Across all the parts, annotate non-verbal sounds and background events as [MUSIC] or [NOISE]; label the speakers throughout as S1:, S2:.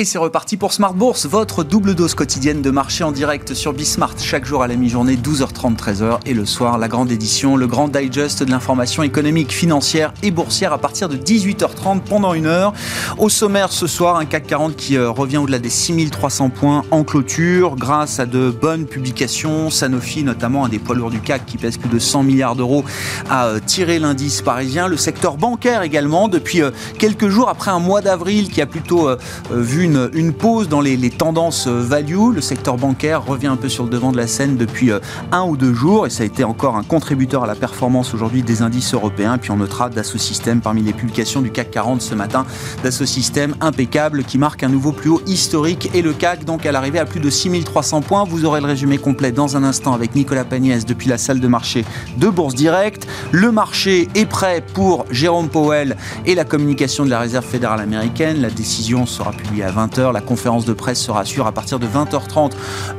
S1: Et c'est reparti pour Smart Bourse, votre double dose quotidienne de marché en direct sur Bismart, chaque jour à la mi-journée, 12h30, 13h, et le soir, la grande édition, le grand digest de l'information économique, financière et boursière à partir de 18h30 pendant une heure. Au sommaire ce soir, un CAC 40 qui euh, revient au-delà des 6300 points en clôture, grâce à de bonnes publications. Sanofi, notamment, un des poids lourds du CAC qui pèse plus de 100 milliards d'euros, a euh, tiré l'indice parisien. Le secteur bancaire également, depuis euh, quelques jours, après un mois d'avril qui a plutôt vu une, pause dans les, tendances euh, value. Le secteur bancaire revient un peu sur le devant de la scène depuis euh, un ou deux jours et ça a été encore un contributeur à la performance aujourd'hui des indices européens. puis on notera Dassault Systèmes parmi les publications du CAC 40 ce matin. Dassault Systèmes impeccable qui marque un nouveau plus haut historique et le CAC donc à l'arrivée à plus de 6300 points. Vous aurez le résumé complet dans un instant avec Nicolas Pagnès depuis la salle de marché de Bourse Direct. Le marché est prêt pour Jérôme Powell et la communication de la Réserve fédérale américaine. La décision sera publiée à 20h. La conférence de presse se rassure à partir de 20h30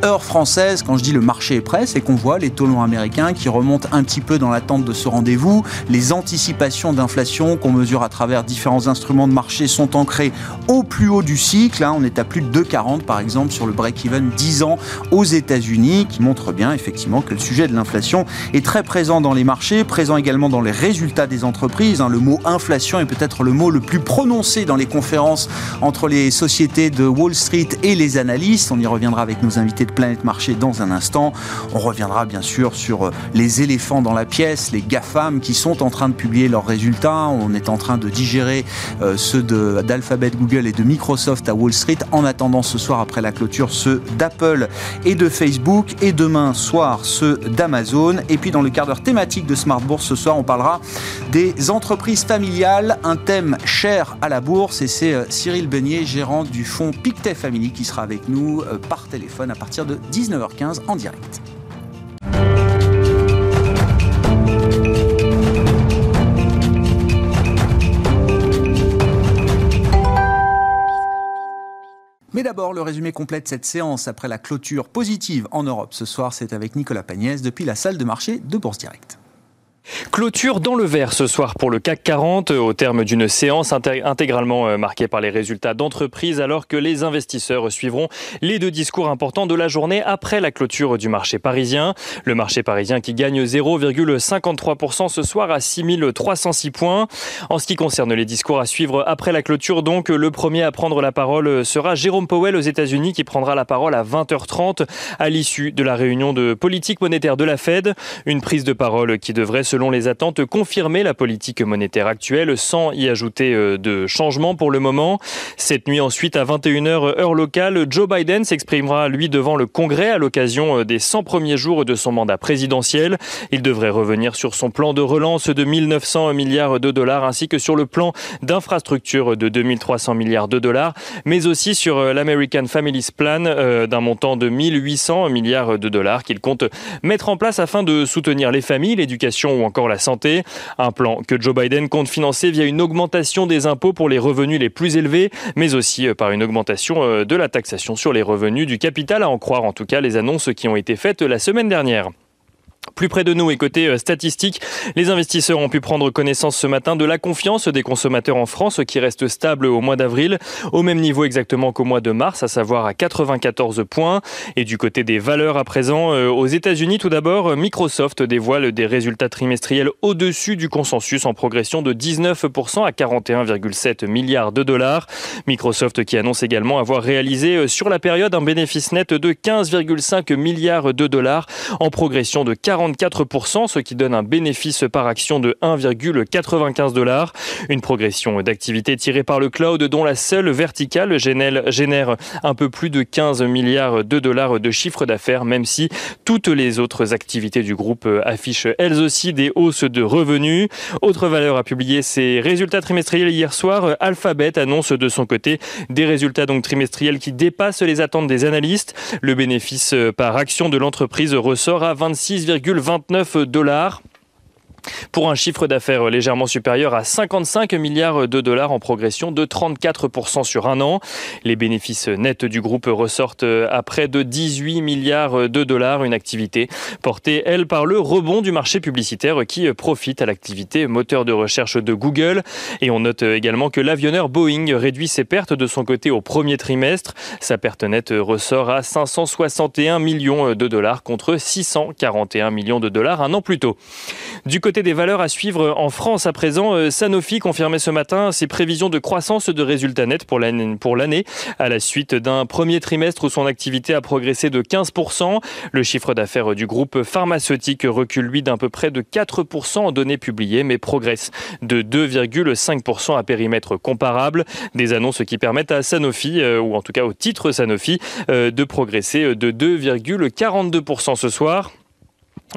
S1: heure française. Quand je dis le marché est prêt, c'est qu'on voit les taux longs américains qui remontent un petit peu dans l'attente de ce rendez-vous. Les anticipations d'inflation qu'on mesure à travers différents instruments de marché sont ancrées au plus haut du cycle. Hein. On est à plus de 2,40 par exemple sur le break-even 10 ans aux États-Unis qui montre bien effectivement que le sujet de l'inflation est très présent dans les marchés, présent également dans les résultats des entreprises. Hein. Le mot inflation est peut-être le mot le plus prononcé dans les conférences entre les sociétés de Wall Street et les analystes. On y reviendra avec nos invités de Planète Marché dans un instant. On reviendra bien sûr sur euh, les éléphants dans la pièce, les GAFAM qui sont en train de publier leurs résultats. On est en train de digérer euh, ceux d'Alphabet, Google et de Microsoft à Wall Street. En attendant ce soir après la clôture, ceux d'Apple et de Facebook. Et demain soir, ceux d'Amazon. Et puis dans le quart d'heure thématique de Smart Bourse, ce soir, on parlera des entreprises familiales, un thème cher à la bourse. Et c'est euh, Cyril Beignet, gérant du fonds Pictet Family qui sera avec nous euh, par téléphone à partir de 19h15 en direct. Mais d'abord, le résumé complet de cette séance après la clôture positive en Europe ce soir, c'est avec Nicolas Pagnès depuis la salle de marché de Bourse Direct.
S2: Clôture dans le vert ce soir pour le CAC 40 au terme d'une séance intégralement euh, marquée par les résultats d'entreprise alors que les investisseurs suivront les deux discours importants de la journée après la clôture du marché parisien. Le marché parisien qui gagne 0,53% ce soir à 6306 points. En ce qui concerne les discours à suivre après la clôture donc le premier à prendre la parole sera Jérôme Powell aux États-Unis qui prendra la parole à 20h30 à l'issue de la réunion de politique monétaire de la Fed. Une prise de parole qui devrait selon les attentes, confirmer la politique monétaire actuelle sans y ajouter euh, de changement pour le moment. Cette nuit ensuite, à 21h heure locale, Joe Biden s'exprimera lui devant le Congrès à l'occasion euh, des 100 premiers jours de son mandat présidentiel. Il devrait revenir sur son plan de relance de 1900 milliards de dollars ainsi que sur le plan d'infrastructure de 2300 milliards de dollars, mais aussi sur euh, l'American Families Plan d'un montant de 1800 milliards de dollars qu'il compte mettre en place afin de soutenir les familles, l'éducation ou encore la santé. Un plan que Joe Biden compte financer via une augmentation des impôts pour les revenus les plus élevés, mais aussi euh, par une augmentation euh, de la taxation sur les revenus du capital, à en croire en tout cas les annonces qui ont été faites la semaine dernière. Plus près de nous et côté euh, statistique, les investisseurs ont pu prendre connaissance ce matin de la confiance des consommateurs en France qui reste stable au mois d'avril, au même niveau exactement qu'au mois de mars, à savoir à 94 points. Et du côté des valeurs à présent, euh, aux États-Unis tout d'abord, Microsoft dévoile des résultats trimestriels au-dessus du consensus en progression de 19% à 41,7 milliards de dollars. Microsoft qui annonce également avoir réalisé euh, sur la période un bénéfice net de 15,5 milliards de dollars en progression de 44%, ce qui donne un bénéfice par action de 1,95 dollars. Une progression d'activité tirée par le cloud dont la seule verticale génère un peu plus de 15 milliards de dollars de chiffre d'affaires, même si toutes les autres activités du groupe affichent elles aussi des hausses de revenus. Autre valeur à publier ses résultats trimestriels hier soir. Alphabet annonce de son côté des résultats donc trimestriels qui dépassent les attentes des analystes. Le bénéfice par action de l'entreprise ressort à 26, 29 dollars. Pour un chiffre d'affaires légèrement supérieur à 55 milliards de dollars en progression de 34% sur un an. Les bénéfices nets du groupe ressortent à près de 18 milliards de dollars, une activité portée, elle, par le rebond du marché publicitaire qui profite à l'activité moteur de recherche de Google. Et on note également que l'avionneur Boeing réduit ses pertes de son côté au premier trimestre. Sa perte nette ressort à 561 millions de dollars contre 641 millions de dollars un an plus tôt. Du côté des valeurs à suivre en France à présent, euh, Sanofi confirmait ce matin ses prévisions de croissance de résultats nets pour l'année à la suite d'un premier trimestre où son activité a progressé de 15%. Le chiffre d'affaires du groupe pharmaceutique recule lui d'un peu près de 4% en données publiées mais progresse de 2,5% à périmètre comparable. Des annonces qui permettent à Sanofi, euh, ou en tout cas au titre Sanofi, euh, de progresser de 2,42% ce soir.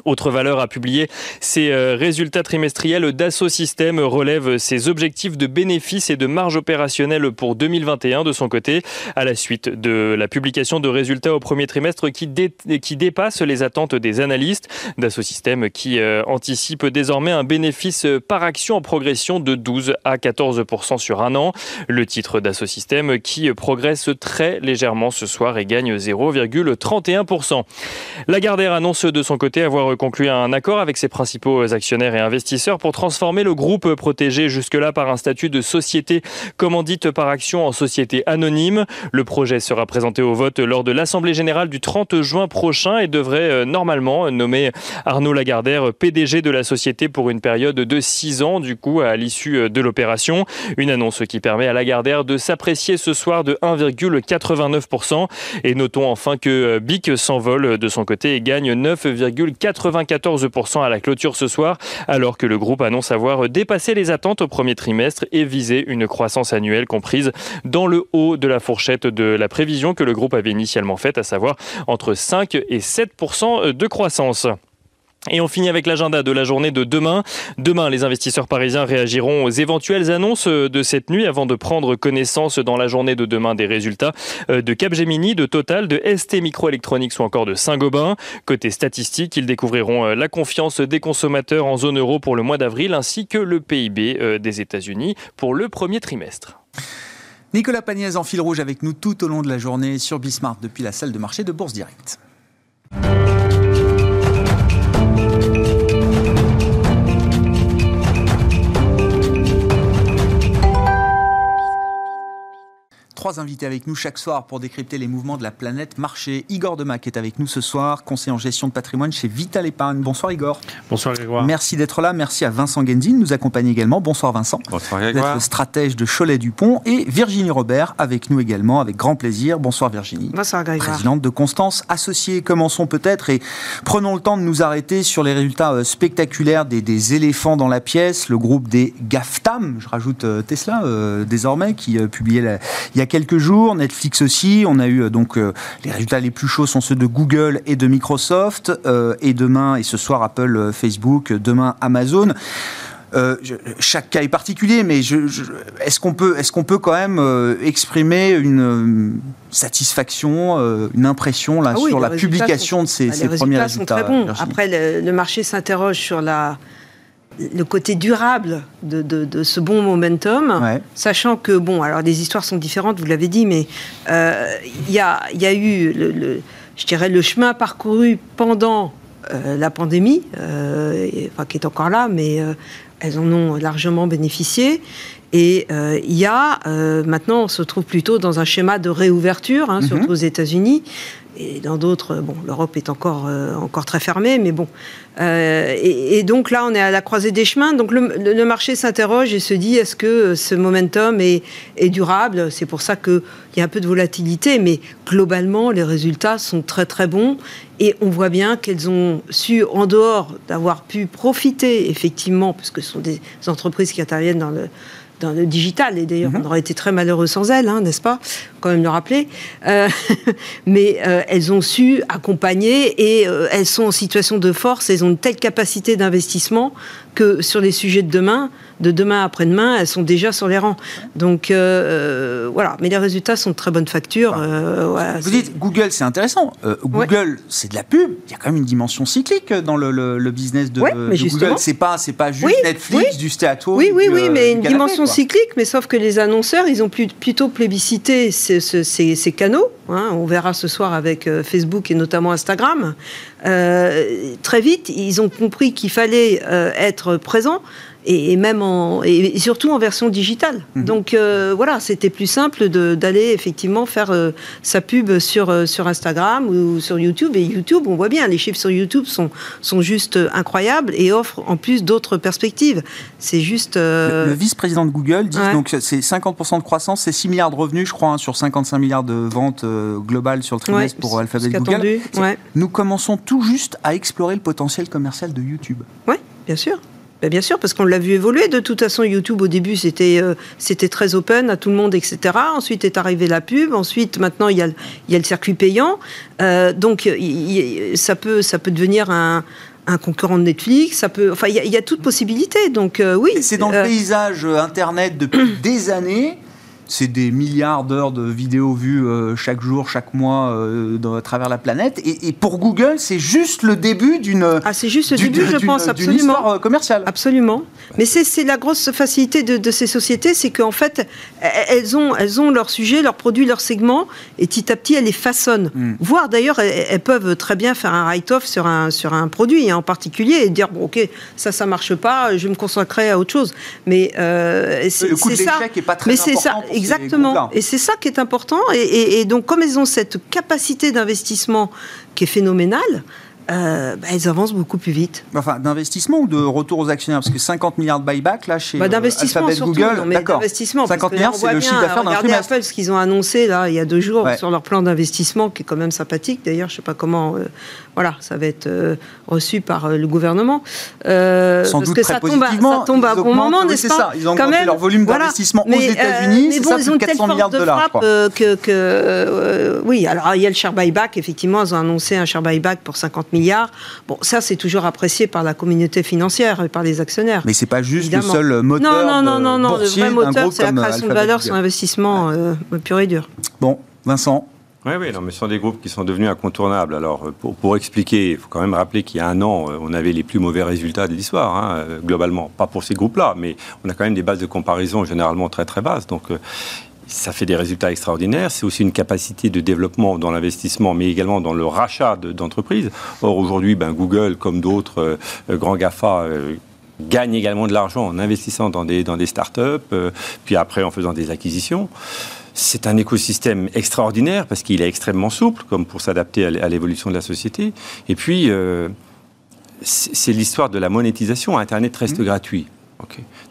S2: Autre valeur à publier, ses euh, résultats trimestriels d'Asso Systèmes relève ses objectifs de bénéfices et de marge opérationnelle pour 2021 de son côté, à la suite de la publication de résultats au premier trimestre qui, qui dépassent les attentes des analystes. Systèmes qui euh, anticipe désormais un bénéfice par action en progression de 12 à 14 sur un an. Le titre Systèmes qui progresse très légèrement ce soir et gagne 0,31 Lagardère annonce de son côté avoir conclu un accord avec ses principaux actionnaires et investisseurs pour transformer le groupe protégé jusque-là par un statut de société commandite par action en société anonyme. Le projet sera présenté au vote lors de l'Assemblée générale du 30 juin prochain et devrait euh, normalement nommer Arnaud Lagardère PDG de la société pour une période de 6 ans, du coup, à l'issue euh, de l'opération. Une annonce qui permet à Lagardère de s'apprécier ce soir de 1,89%. Et notons enfin que euh, BIC s'envole de son côté et gagne 9,4%. 94% à la clôture ce soir, alors que le groupe annonce avoir dépassé les attentes au premier trimestre et visé une croissance annuelle comprise dans le haut de la fourchette de la prévision que le groupe avait initialement faite, à savoir entre 5 et 7% de croissance. Et on finit avec l'agenda de la journée de demain. Demain, les investisseurs parisiens réagiront aux éventuelles annonces de cette nuit avant de prendre connaissance dans la journée de demain des résultats euh, de Capgemini, de Total, de ST Microelectronics ou encore de Saint-Gobain. Côté statistique, ils découvriront euh, la confiance des consommateurs en zone euro pour le mois d'avril ainsi que le PIB euh, des États-Unis pour le premier trimestre.
S1: Nicolas Pagnès en fil rouge avec nous tout au long de la journée sur Bismart depuis la salle de marché de Bourse Directe. Trois invités avec nous chaque soir pour décrypter les mouvements de la planète marché. Igor Demac est avec nous ce soir, conseiller en gestion de patrimoine chez Vital Épargne. Bonsoir Igor.
S3: Bonsoir Grégoire.
S1: Merci d'être là. Merci à Vincent Genzin, nous accompagne également. Bonsoir Vincent.
S3: Bonsoir Grégoire.
S1: stratège de Cholet-Dupont. Et Virginie Robert avec nous également, avec grand plaisir. Bonsoir Virginie.
S4: Bonsoir Grégoire.
S1: Présidente de Constance Associée. Commençons peut-être et prenons le temps de nous arrêter sur les résultats euh, spectaculaires des, éléphants dans la pièce. Le groupe des GAFTAM, je rajoute euh, Tesla euh, désormais, qui publiait il y a quelques jours. Netflix aussi. On a eu euh, donc euh, les résultats les plus chauds sont ceux de Google et de Microsoft. Euh, et demain et ce soir Apple, Facebook. Demain Amazon. chaque cas est particulier, mais est-ce qu'on peut, est qu'on peut quand même exprimer une satisfaction, une impression là, ah sur la publication de ces,
S4: bah,
S1: premiers résultats
S4: sont très bons. Après, le marché s'interroge sur la le côté durable de, ce bon momentum, sachant que, bon, alors les histoires sont différentes, vous l'avez dit, mais euh, il y, a, eu, le, je dirais, le chemin parcouru pendant euh, la pandémie, euh, enfin, qui est encore là, mais elles en ont largement bénéficié. Et il y a, maintenant, on se trouve plutôt dans un schéma de réouverture, hein, surtout mhm. aux États-Unis, et dans d'autres, bon, l'Europe est encore, euh, encore très fermée, mais bon. Euh, et, donc là, on est à la croisée des chemins. Donc le, marché s'interroge et se dit est-ce que ce momentum est, est durable? C'est pour ça qu'il y a un peu de volatilité, mais globalement, les résultats sont très très bons. Et on voit bien qu'elles ont su, en dehors d'avoir pu profiter, effectivement, parce que ce sont des entreprises qui interviennent dans le dans le digital. Et d'ailleurs, mhm. on aurait été très malheureux sans elles, hein, n'est-ce pas? Quand même le rappeler. Euh, [LAUGHS] mais euh, elles ont su accompagner et euh, elles sont en situation de force. Elles ont une telle capacité d'investissement que sur les sujets de demain, de demain après-demain, elles sont déjà sur les rangs. Donc euh, euh, voilà, mais les résultats sont de très bonne facture.
S1: Euh, vous dites Google, c'est intéressant. Google, c'est de la pub. Il y a quand même une dimension cyclique dans le, business de, Google. C'est pas, c'est pas juste Netflix, du stay
S4: Oui, oui, oui, mais une dimension cyclique. Mais sauf que les annonceurs, ils ont plutôt plébiscité ces, canaux. Hein. on verra ce soir avec Facebook et notamment Instagram. très vite, ils ont compris qu'il fallait être présent et, même en, et surtout en version digitale. Mhm. Donc euh, voilà, c'était plus simple d'aller effectivement faire euh, sa pub sur, euh, sur Instagram ou sur YouTube. Et YouTube, on voit bien, les chiffres sur YouTube sont, sont juste incroyables et offrent en plus d'autres perspectives. C'est juste.
S1: Le, vice-président de Google dit donc c'est 50% de croissance, c'est 6 milliards de revenus, je crois, hein, sur 55 milliards de ventes globales sur le trimestre pour Alphabet Google. Nous commençons tout juste à explorer le potentiel commercial de YouTube.
S4: Oui, bien sûr. Ben, bien sûr, parce qu'on l'a vu évoluer. De toute façon, YouTube, au début, c'était euh, c'était très open à tout le monde, etc. Ensuite est arrivée la pub. Ensuite, maintenant, il y a, il y a le circuit payant. Euh, donc, ça, peut, ça peut devenir un, un concurrent de Netflix, ça peut, enfin, il y, a, toute possibilité. Donc euh, oui.
S1: C'est dans le paysage Internet depuis [CLEARS THROAT] des années c'est des milliards d'heures de vidéos vues euh, chaque jour, chaque mois euh, à travers la planète. Et, pour Google, c'est juste le début d'une.
S4: Ah, c'est juste le début, je pense, absolument.
S1: histoire euh, commerciale.
S4: Absolument. Mais c'est la grosse facilité de, ces sociétés, c'est qu'en fait, elles ont, elles ont leur sujet, leurs produits, leur segment, et petit à petit, elles les façonnent. Hmm. Voire d'ailleurs, elles, peuvent très bien faire un write-off sur un, sur un produit hein, en particulier et dire bon, ok, ça, ça marche pas, je vais me consacrer à autre chose. Mais c'est
S1: le coût de
S4: ça.
S1: Est pas très mais c'est ça.
S4: Exactement. Et c'est ça qui est important. Et, donc, comme elles ont cette capacité d'investissement qui est phénoménale, euh, bah, elles avancent beaucoup plus vite.
S1: Enfin, d'investissement ou de retour aux actionnaires Parce que 50 milliards de buyback, là, chez bah,
S4: euh, Alphabet Google, d'accord.
S1: 50 milliards, c'est le chiffre d'affaires d'un trimestre.
S4: Apple, ce qu'ils ont annoncé, là, il y a deux jours, sur leur plan d'investissement, qui est quand même sympathique. D'ailleurs, je ne sais pas comment... Euh, voilà, ça va être euh, reçu par le gouvernement.
S1: Sans doute que très ça, tombe à, ça
S4: tombe à bon moment,
S1: n'est-ce pas ça. Ils ont augmenté leur volume d'investissement aux États-Unis, c'est ça, plus de 400 milliards de dollars,
S4: que, Oui, alors, il y a le share buyback, effectivement, ils ont annoncé un share buyback pour 50 milliards. Bon, ça, c'est toujours apprécié par la communauté financière et par les actionnaires.
S1: Mais c'est pas juste le seul moteur.
S4: Non, non, non, non, Le vrai moteur, c'est la création de valeur sur investissement euh, pur et dur.
S1: Bon, Vincent.
S3: Oui, oui, non, mais ce sont des groupes qui sont devenus incontournables. Alors, pour, pour expliquer, il faut quand même rappeler qu'il y a un an, on avait les plus mauvais résultats de l'histoire, hein, globalement. Pas pour ces groupes-là, mais on a quand même des bases de comparaison généralement très très basses. Donc, euh, ça fait des résultats extraordinaires. C'est aussi une capacité de développement dans l'investissement, mais également dans le rachat d'entreprises. Or, aujourd'hui, ben, Google, comme d'autres euh, euh, grands GAFA, euh, gagne également de l'argent en investissant dans des, dans des startups, puis après en faisant des acquisitions. C'est un écosystème extraordinaire parce qu'il est extrêmement souple, comme pour s'adapter à l'évolution de la société. Et puis, c'est l'histoire de la monétisation. Internet reste mmh. gratuit.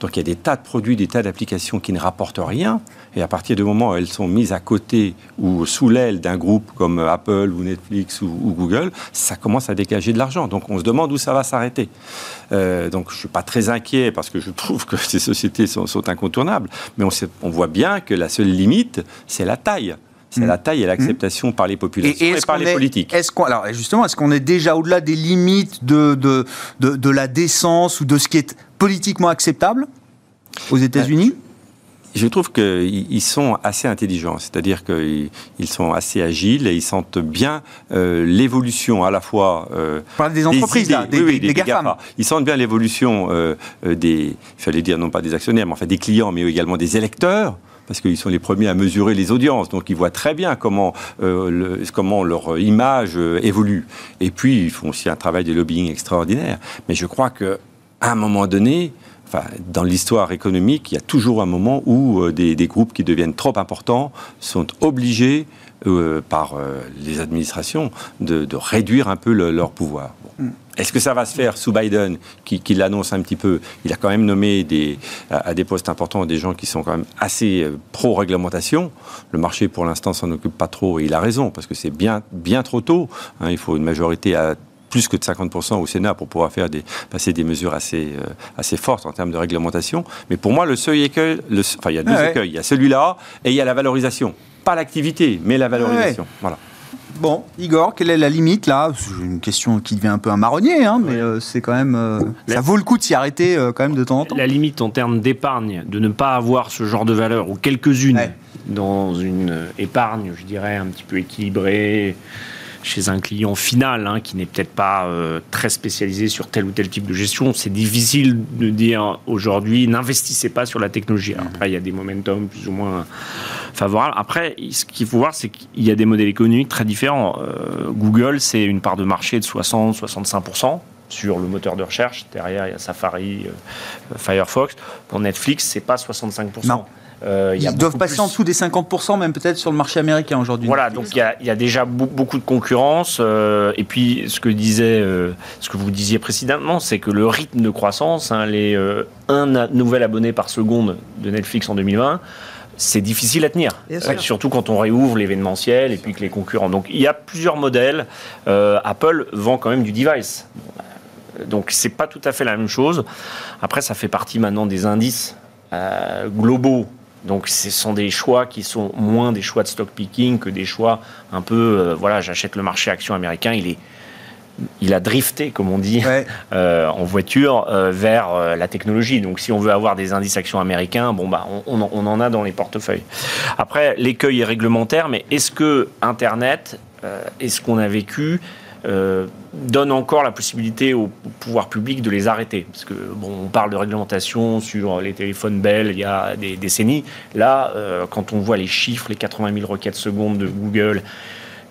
S3: Donc il y a des tas de produits, des tas d'applications qui ne rapportent rien. Et à partir du moment où elles sont mises à côté ou sous l'aile d'un groupe comme Apple ou Netflix ou, Google, ça commence à dégager de l'argent. Donc on se demande où ça va s'arrêter. Euh, donc je ne suis pas très inquiet parce que je trouve que [LAUGHS] ces sociétés sont, incontournables. Mais on, on voit bien que la seule limite, c'est la taille c'est la taille et l'acceptation par les populations et, par les politiques.
S1: Est-ce qu'on, alors justement, est-ce qu'on est déjà au-delà des limites de, de, de, la décence ou de ce qui est politiquement acceptable aux États-Unis?
S3: Je trouve qu'ils sont assez intelligents, c'est-à-dire qu'ils sont assez agiles et ils sentent bien euh, l'évolution à la fois
S1: euh, des entreprises, des, des, oui, des,
S3: Ils sentent bien l'évolution euh, des, il fallait dire non pas des actionnaires, mais enfin des clients, mais également des électeurs parce qu'ils sont les premiers à mesurer les audiences, donc ils voient très bien comment, euh, leur image euh, évolue. Et puis, ils font aussi un travail de lobbying extraordinaire. Mais je crois qu'à un moment donné, dans l'histoire économique, il y a toujours un moment où euh, des, groupes qui deviennent trop importants sont obligés par les administrations de, réduire un peu leur pouvoir. Mm. Est-ce que ça va se faire sous Biden, qui, l'annonce un petit peu? Il a quand même nommé des, à, des postes importants des gens qui sont quand même assez euh, pro-réglementation. Le marché, pour l'instant, s'en occupe pas trop, et il a raison, parce que c'est bien, bien trop tôt. Hein. il faut une majorité à plus que de 50% au Sénat pour pouvoir faire des, passer des mesures assez, euh, assez fortes en termes de réglementation. Mais pour moi, le seuil écueil, le, enfin, il y a deux écueils. Il y a celui-là et il y a la valorisation. Pas l'activité, mais la valorisation. Voilà.
S1: Bon, Igor, quelle est la limite là? C'est une question qui devient un peu un marronnier, hein, mais euh, c'est quand même. Euh, ça vaut le coup de s'y arrêter euh, quand même de temps en temps.
S5: La limite en termes d'épargne, de ne pas avoir ce genre de valeur, ou quelques-unes, dans une épargne, je dirais, un petit peu équilibrée, chez un client final hein, qui n'est peut-être pas euh, très spécialisé sur tel ou tel type de gestion, c'est difficile de dire aujourd'hui n'investissez pas sur la technologie. après, il y a des momentum plus ou moins favorables. Après, ce qu'il faut voir, c'est qu'il y a des modèles économiques très différents. Euh, Google, c'est une part de marché de 60-65% sur le moteur de recherche. Derrière, il y a Safari, euh, Firefox. Pour Netflix, c'est pas 65%. Non.
S1: Euh, Ils doivent passer en dessous des 50%, même peut-être sur le marché américain aujourd'hui.
S5: Voilà, donc il y, a, déjà beaucoup de concurrence. Euh, et puis, ce que, disait, euh, ce que vous disiez précédemment, c'est que le rythme de croissance, hein, les un nouvel abonné par seconde de Netflix en 2020, c'est difficile à tenir. Surtout quand on réouvre l'événementiel et puis que les concurrents. Donc il y a plusieurs modèles. Apple vend quand même du device. Donc c'est pas tout à fait la même chose. Après, ça fait partie maintenant des indices globaux donc ce sont des choix qui sont moins des choix de stock picking que des choix un peu, euh, voilà, j'achète le marché action américain, il est il a drifté, comme on dit, [LAUGHS] euh, en voiture euh, vers la technologie. Donc, si on veut avoir des indices actions américains, bon, bah, on, on en a dans les portefeuilles. Après, l'écueil est réglementaire, mais est-ce que Internet, est-ce qu'on a vécu donne encore la possibilité au pouvoir public de les arrêter. Parce que, bon, on parle de réglementation sur les téléphones Bell il y a des décennies. Là, euh, quand on voit les chiffres, les 80 000 requêtes secondes de Google,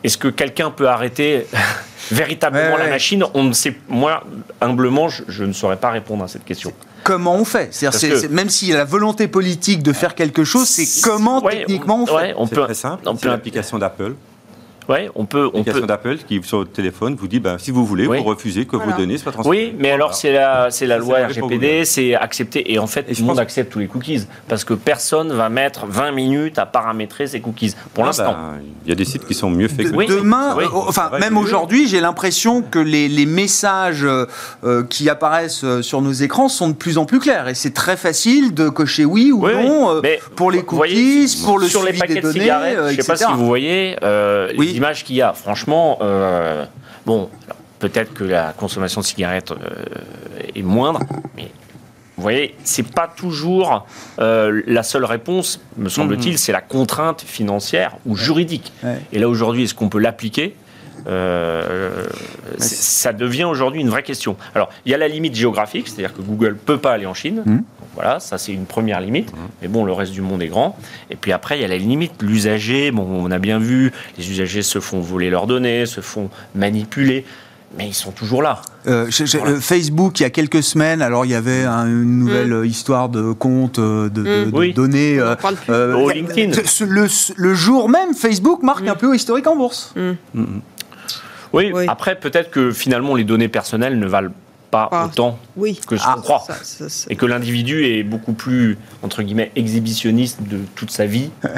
S5: est-ce que quelqu'un peut arrêter [LAUGHS] véritablement la machine? On ne sait, moi, humblement, je, ne saurais pas répondre à cette question
S1: comment on fait? C'est, Même s'il y a la volonté politique de faire quelque chose, c'est comment techniquement on, fait?
S3: on peut, C'est très simple, c'est l'application d'Apple.
S5: Ouais, on peut. On
S3: peut... d'Apple qui sur le téléphone vous dit ben, si vous voulez, vous refusez que vos données soient transférées.
S5: Oui, mais alors c'est la c'est la loi RGPD, c'est accepté et en fait tout le monde accepte tous les cookies parce que personne va mettre 20 minutes à paramétrer ses cookies pour ah l'instant.
S3: Ben, il y a des sites qui sont mieux faits.
S1: que Demain, euh, enfin même aujourd'hui, j'ai l'impression que les, les messages euh, qui apparaissent euh, sur nos écrans sont de plus en plus clairs et c'est très facile de cocher oui ou non pour les cookies, pour le
S5: sur les paquets de cigarettes. je ne sais pas si vous voyez. oui images qu'il y a. Franchement, euh, bon, peut-être que la consommation de cigarettes euh, est moindre, mais vous voyez, c'est pas toujours euh, la seule réponse, me semble-t-il, mhm. c'est la contrainte financière ou juridique. Et là aujourd'hui, est-ce qu'on peut l'appliquer? Ça devient aujourd'hui une vraie question. Alors, il y a la limite géographique, c'est-à-dire que Google peut pas aller en Chine. Mhm. Voilà, ça c'est une première limite. Mmh. Mais bon, le reste du monde est grand. Et puis après, il y a la limite, l'usager. Bon, on a bien vu, les usagers se font voler leurs données, se font manipuler. Mais ils sont toujours là.
S1: Euh, euh, Facebook, il y a quelques semaines, alors il y avait une nouvelle mmh. histoire de compte, euh, de, mmh. données.
S5: Au LinkedIn.
S1: Le, jour même, Facebook marque un peu historique en bourse.
S5: Oui, après, peut-être que finalement, les données personnelles ne valent pas, autant que ce qu'on ah, croit. Et que l'individu est beaucoup plus, entre guillemets, exhibitionniste de toute sa vie. [LAUGHS]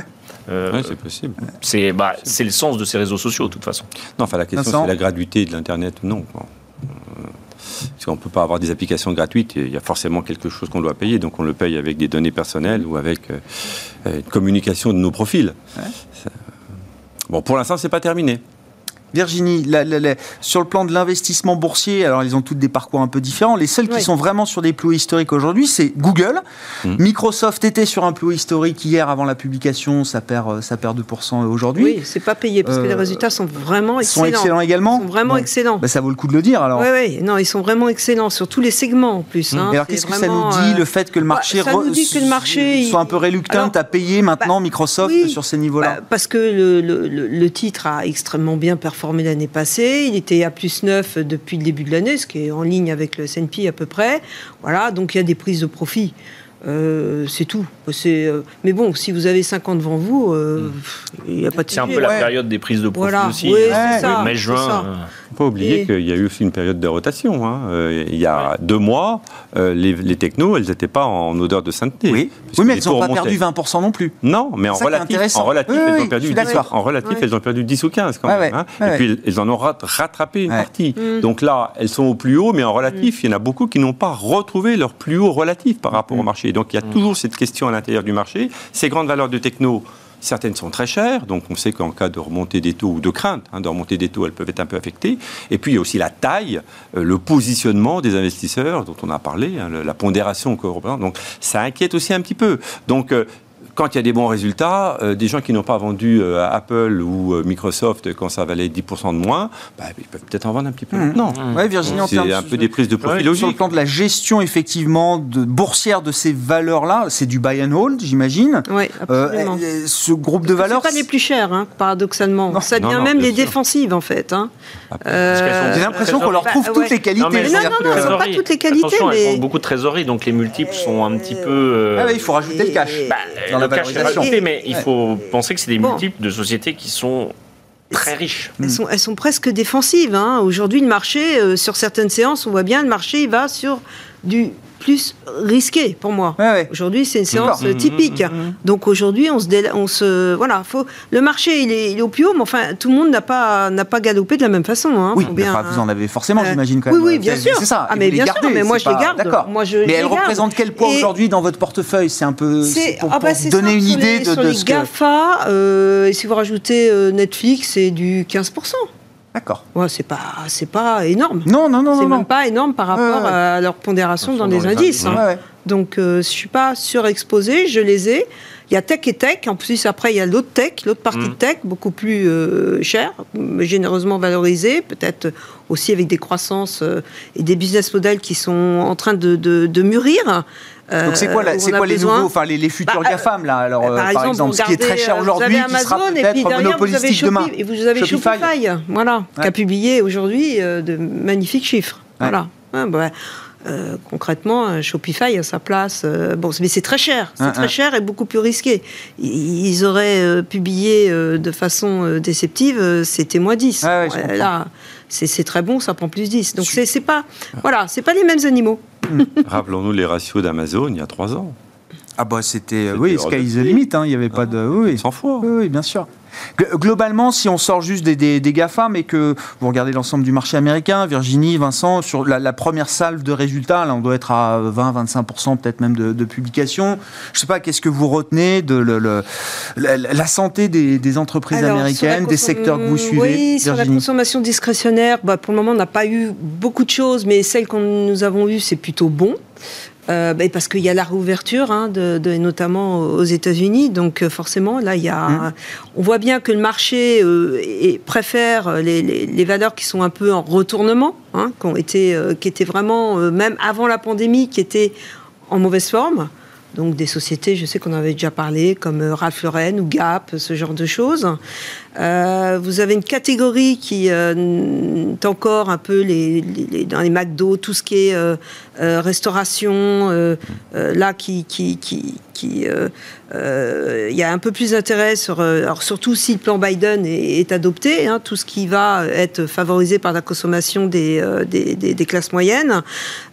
S3: Euh, oui, c'est possible.
S5: C'est bah, le sens de ces réseaux sociaux, de toute façon.
S3: Non, enfin, la question, c'est la gratuité de l'Internet ou non. Euh, parce qu'on ne peut pas avoir des applications gratuites, il y a forcément quelque chose qu'on doit payer, donc on le paye avec des données personnelles ou avec euh, une communication de nos profils. Bon, pour l'instant, c'est pas terminé.
S1: Virginie, sur le plan de l'investissement boursier, alors ils ont toutes des parcours un peu différents. Les seuls qui sont vraiment sur des plus historiques aujourd'hui, c'est Google. Mmh. Microsoft était sur un plus historique hier avant la publication, ça perd, euh, ça perd 2% aujourd'hui.
S4: Oui, c'est pas payé parce que les euh, résultats sont vraiment excellents.
S1: Sont excellents également.
S4: Ils sont vraiment excellents.
S1: Bah, ça vaut le coup de le dire alors.
S4: Oui, oui, non, ils sont vraiment excellents sur tous les segments en plus. Mmh. Hein.
S1: alors qu'est-ce que ça nous dit euh, le fait que le bah, marché,
S4: que le marché
S1: soit un peu réluctant à payer maintenant bah, Microsoft sur ces niveaux-là
S4: Parce que le, le titre a extrêmement bien performé l'année passée il était à plus 9 depuis le début de l'année, ce qui est en ligne avec le S&P à peu près. Voilà, donc il y a des prises de profit. Euh, c'est tout. Euh, mais bon, si vous avez 5 ans devant vous, euh, il n'y a pas de
S5: C'est un peu la période des prises de profit aussi.
S4: Oui, ça,
S5: mai, juin.
S3: Il ne faut pas oublier qu'il y a eu aussi une période de rotation. Hein. il y a deux mois, les, technos, elles n'étaient pas en odeur de sainteté.
S1: Oui, oui mais elles n'ont pas perdu 20% non plus.
S3: Non, mais en relatif, en relatif, elles ont perdu 10, en relatif, elles ont perdu 10 ou 15 quand même. Hein. Et puis, elles en ont rattrapé une partie. Mm. Donc là, elles sont au plus haut, mais en relatif, mm. il y en a beaucoup qui n'ont pas retrouvé leur plus haut relatif par rapport au mm. marché. Donc il y a toujours cette question à l'intérieur du marché. Ces grandes valeurs de techno Certaines sont très chères, donc on sait qu'en cas de remontée des taux ou de crainte hein, de remontée des taux, elles peuvent être un peu affectées. Et puis il y a aussi la taille, euh, le positionnement des investisseurs dont on a parlé, hein, la pondération que représente. Donc ça inquiète aussi un petit peu. Donc euh, quand il y a des bons résultats, euh, des gens qui n'ont pas vendu euh, Apple ou euh, Microsoft quand ça valait 10% de moins, bah, ils peuvent peut-être en vendre un petit peu
S1: Non, mmh. ouais, Virginie,
S3: c'est un peu des prises de profit
S1: Sur le plan de la gestion effectivement de boursière de ces valeurs-là, c'est du buy and hold, j'imagine.
S4: Oui, absolument.
S1: ce groupe de valeurs,
S4: c'est pas les plus chères, hein, paradoxalement. Non. Ça devient même les défensives en fait. Hein.
S1: J'ai l'impression qu'on leur trouve toutes les qualités.
S4: Non, non, non, non, pas toutes les qualités.
S5: mais... elles ont beaucoup de trésorerie, donc les multiples sont un petit peu.
S1: Ah il faut rajouter le cash.
S5: Mais il faut penser que c'est des multiples de sociétés qui sont très riches.
S4: Elles sont, elles sont presque défensives. Hein. Aujourd'hui, le marché, euh, sur certaines séances, on voit bien le marché il va sur du plus risqué pour moi. Aujourd'hui, c'est une séance mmh, mmh, typique. Mmh, Donc aujourd'hui, on se, on se, voilà, faut le marché il est, au plus haut, mais enfin tout le monde n'a pas n'a pas galopé de la même façon. Hein,
S1: oui, bien, vous en avez forcément, euh, j'imagine quand
S4: même. Oui, oui, bien sûr. C'est ça. Ah, mais bien sûr, mais moi je les garde. D'accord. Moi je.
S1: Mais elle représente quel poids aujourd'hui dans votre portefeuille? C'est un peu pour, ah bah, donner une idée de,
S4: sur
S1: de
S4: les GAFA. Euh, si vous rajoutez euh, Netflix, c'est du 15
S1: D'accord.
S4: Ouais, c'est pas, c'est pas énorme.
S1: Non, non, non,
S4: c'est
S1: même
S4: pas énorme par rapport à leur pondération dans, les indices. Hein. Donc, euh, je suis pas surexposé, je les ai. Il y a tech et tech. En plus, après, il y a l'autre tech, l'autre partie mm. de tech, beaucoup plus euh, chère, généreusement valorisée, peut-être aussi avec des croissances euh, et des business models qui sont en train de, de, de mûrir.
S1: Donc c'est quoi, c'est quoi les nouveaux, enfin les, les futurs bah, GAFAM là Alors
S4: bah, par, exemple, exemple ce qui est très cher aujourd'hui, qui sera peut-être monopolistique demain. Et vous avez Shopify, voilà, qui a publié aujourd'hui de magnifiques chiffres. Voilà. Bah, euh, concrètement, Shopify a sa place. Euh, bon, mais c'est très cher, c'est très cher et beaucoup plus risqué. Ils auraient euh, publié de façon déceptive, c'était moins 10. là, c'est très bon, ça prend plus 10. Donc c'est pas, voilà, c'est pas les mêmes animaux.
S3: Rappelons-nous les ratios d'Amazon il y a trois ans.
S1: Ah bah c'était, oui, sky is the limit, hein, il n'y avait pas de... Oui. Oui, bien sûr. Globalement, si on sort juste des, des, GAFA, mais que vous regardez l'ensemble du marché américain, Virginie, Vincent, sur la, première salve de résultats, là, on doit être à 20-25% peut-être même de, de publications. Je ne sais pas, qu'est-ce que vous retenez de le, la, santé des, entreprises américaines, des secteurs que vous suivez
S4: Oui, sur la consommation discrétionnaire, bah, pour le moment, on n'a pas eu beaucoup de choses, mais celles que nous avons eues, c'est plutôt bon. Euh, ben, parce qu'il y a la réouverture, hein, de, de, notamment aux États-Unis. Donc euh, forcément, là, il y a, mmh. on voit bien que le marché euh, et préfère les, les, les, valeurs qui sont un peu en retournement, hein, qui ont été, euh, qui étaient vraiment même avant la pandémie, qui étaient en mauvaise forme. Donc des sociétés, je sais qu'on en avait déjà parlé, comme Ralph Lauren ou Gap, ce genre de choses. Euh, vous avez une catégorie qui euh, est encore un peu les, les, dans les McDo, tout ce qui est euh, euh restauration, euh, là qui, qui, qui, il y a un peu plus d'intérêt sur, alors surtout si le plan Biden est, est adopté, hein, tout ce qui va être favorisé par la consommation des, des, des, des classes moyennes.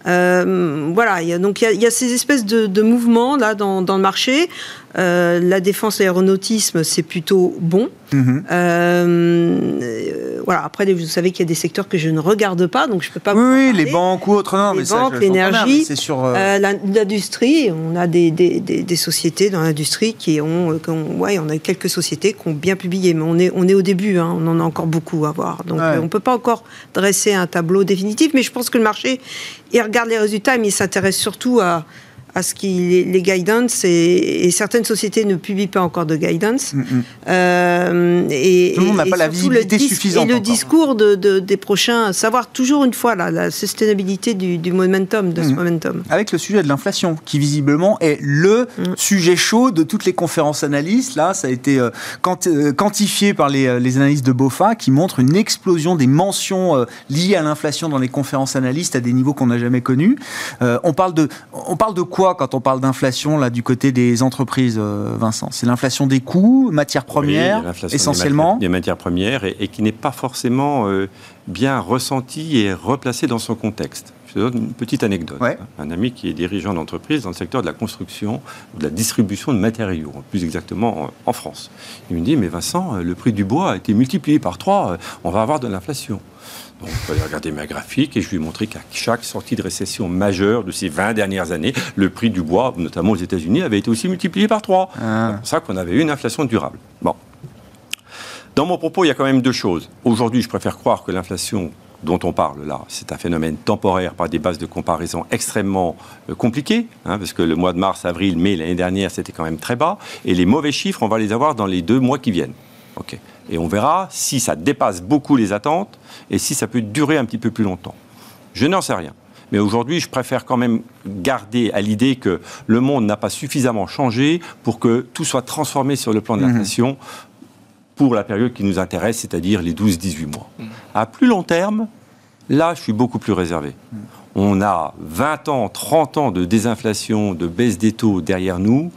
S4: voilà, y a, donc il y, y, a ces espèces de, de mouvements là dans, dans le marché. Euh, la défense l'aéronautisme, c'est plutôt bon. Mhm. Euh, voilà. Après, vous savez qu'il y a des secteurs que je ne regarde pas, donc je peux pas.
S1: Oui, les banques ou autres. Non,
S4: les banques, l'énergie, sur euh, l'industrie. On a des, des, des, sociétés dans l'industrie qui ont, qui ont, ouais, on a quelques sociétés qui ont bien publié, mais on est, on est au début. Hein, on en a encore beaucoup à voir. Donc, on peut pas encore dresser un tableau définitif, mais je pense que le marché, il regarde les résultats, mais il s'intéresse surtout à à ce qui les guidance et, certaines sociétés ne publient pas encore de guidance. Mm, mm.
S1: Euh, et, Tout le monde n'a pas la visibilité suffisante.
S4: Et le discours de, des prochains, savoir toujours une fois la soutenabilité du, momentum, de ce mm. momentum.
S1: Avec le sujet de l'inflation, qui visiblement est le sujet chaud de toutes les conférences analystes. Là, ça a été euh, euh, quantifié par les, les, analystes de BOFA qui montrent une explosion des mentions liées à l'inflation dans les conférences analystes à des niveaux qu'on n'a jamais connus. on parle de, on parle de quoi quand on parle d'inflation là du côté des entreprises, euh, Vincent? C'est l'inflation des coûts, matières premières, essentiellement?
S3: Des matières, premières et, qui n'est pas forcément euh, bien ressentie et replacée dans son contexte. Je te donne une petite anecdote. Un ami qui est dirigeant d'entreprise dans le secteur de la construction ou de la distribution de matériaux, plus exactement en France. Il me dit, mais Vincent, le prix du bois a été multiplié par 3, on va avoir de l'inflation. Donc, vais regarder ma graphique et je lui ai montré qu'à chaque sortie de récession majeure de ces 20 dernières années, le prix du bois, notamment aux États-Unis, avait été aussi multiplié par 3. Ah. C'est pour ça qu'on avait eu une inflation durable. Bon. Dans mon propos, il y a quand même deux choses. Aujourd'hui, je préfère croire que l'inflation dont on parle là, c'est un phénomène temporaire par des bases de comparaison extrêmement euh, compliquées, hein, parce que le mois de mars, avril, mai l'année dernière, c'était quand même très bas, et les mauvais chiffres, on va les avoir dans les deux mois qui viennent. Ok. Et on verra si ça dépasse beaucoup les attentes et si ça peut durer un petit peu plus longtemps. Je n'en sais rien. Mais aujourd'hui, je préfère quand même garder à l'idée que le monde n'a pas suffisamment changé pour que tout soit transformé sur le plan de l'inflation pour la période qui nous intéresse, c'est-à-dire les 12-18 mois. Mhm. À plus long terme, là, je suis beaucoup plus réservé. Mhm. On a 20 ans, 30 ans de désinflation, de baisse des taux derrière nous.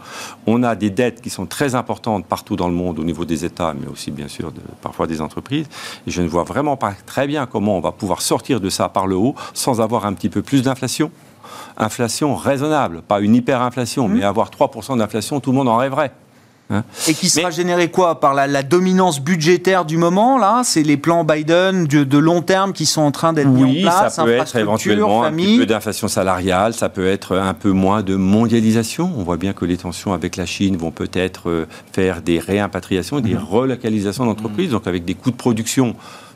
S3: On a des dettes qui sont très importantes partout dans le monde au niveau des États, mais aussi bien sûr parfois des entreprises. Et je ne vois vraiment pas très bien comment on va pouvoir sortir de ça par le haut sans avoir un petit peu plus d'inflation. Inflation raisonnable, pas une hyperinflation, mais mmh. avoir 3% d'inflation, tout le monde en rêverait.
S1: Hein. et qui sera généré quoi Par la, dominance budgétaire du moment, là? C'est les plans Biden de, long terme qui sont en train d'être mis en place
S3: ça peut être éventuellement un petit peu d'inflation salariale, ça peut être un peu moins de mondialisation. On voit bien que les tensions avec la Chine vont peut-être euh, faire des réimpatriations, des mmh. relocalisations d'entreprises, mmh. donc avec des coûts de production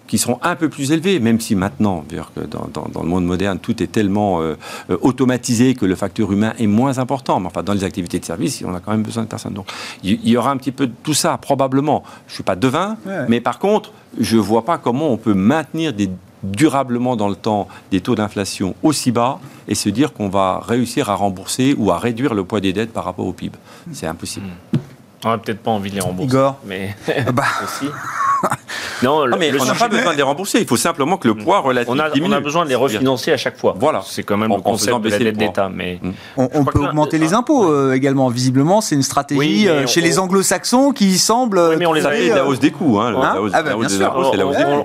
S3: qui seront un peu plus élevés, même si maintenant, que dans, dans, le monde moderne, tout est tellement euh, euh, automatisé que le facteur humain est moins important. Mais enfin, dans les activités de service, on a quand même besoin de personnes. Donc, il y, aura un petit peu de tout ça, probablement. Je ne suis pas devin, mais par contre, je ne vois pas comment on peut maintenir des durablement dans le temps des taux d'inflation aussi bas et se dire qu'on va réussir à rembourser ou à réduire le poids des dettes par rapport au PIB. C'est impossible.
S5: On n'a peut-être pas envie de les rembourser.
S1: Igor
S5: Mais
S1: ah bah. [LAUGHS]
S5: aussi. [LAUGHS]
S3: non, mais on n'a pas besoin de les rembourser. Il faut simplement que le mm. poids relatif
S5: on a,
S3: diminue.
S5: On a besoin de les refinancer à chaque fois.
S3: Voilà.
S5: C'est quand même le concept de la dette d'État.
S1: Mais mm. on, peut augmenter les impôts euh, également. Visiblement, c'est une stratégie euh, chez les Anglo-Saxons qui semble.
S3: Oui, mais on les a fait de la hausse des coûts. Hein, la hausse,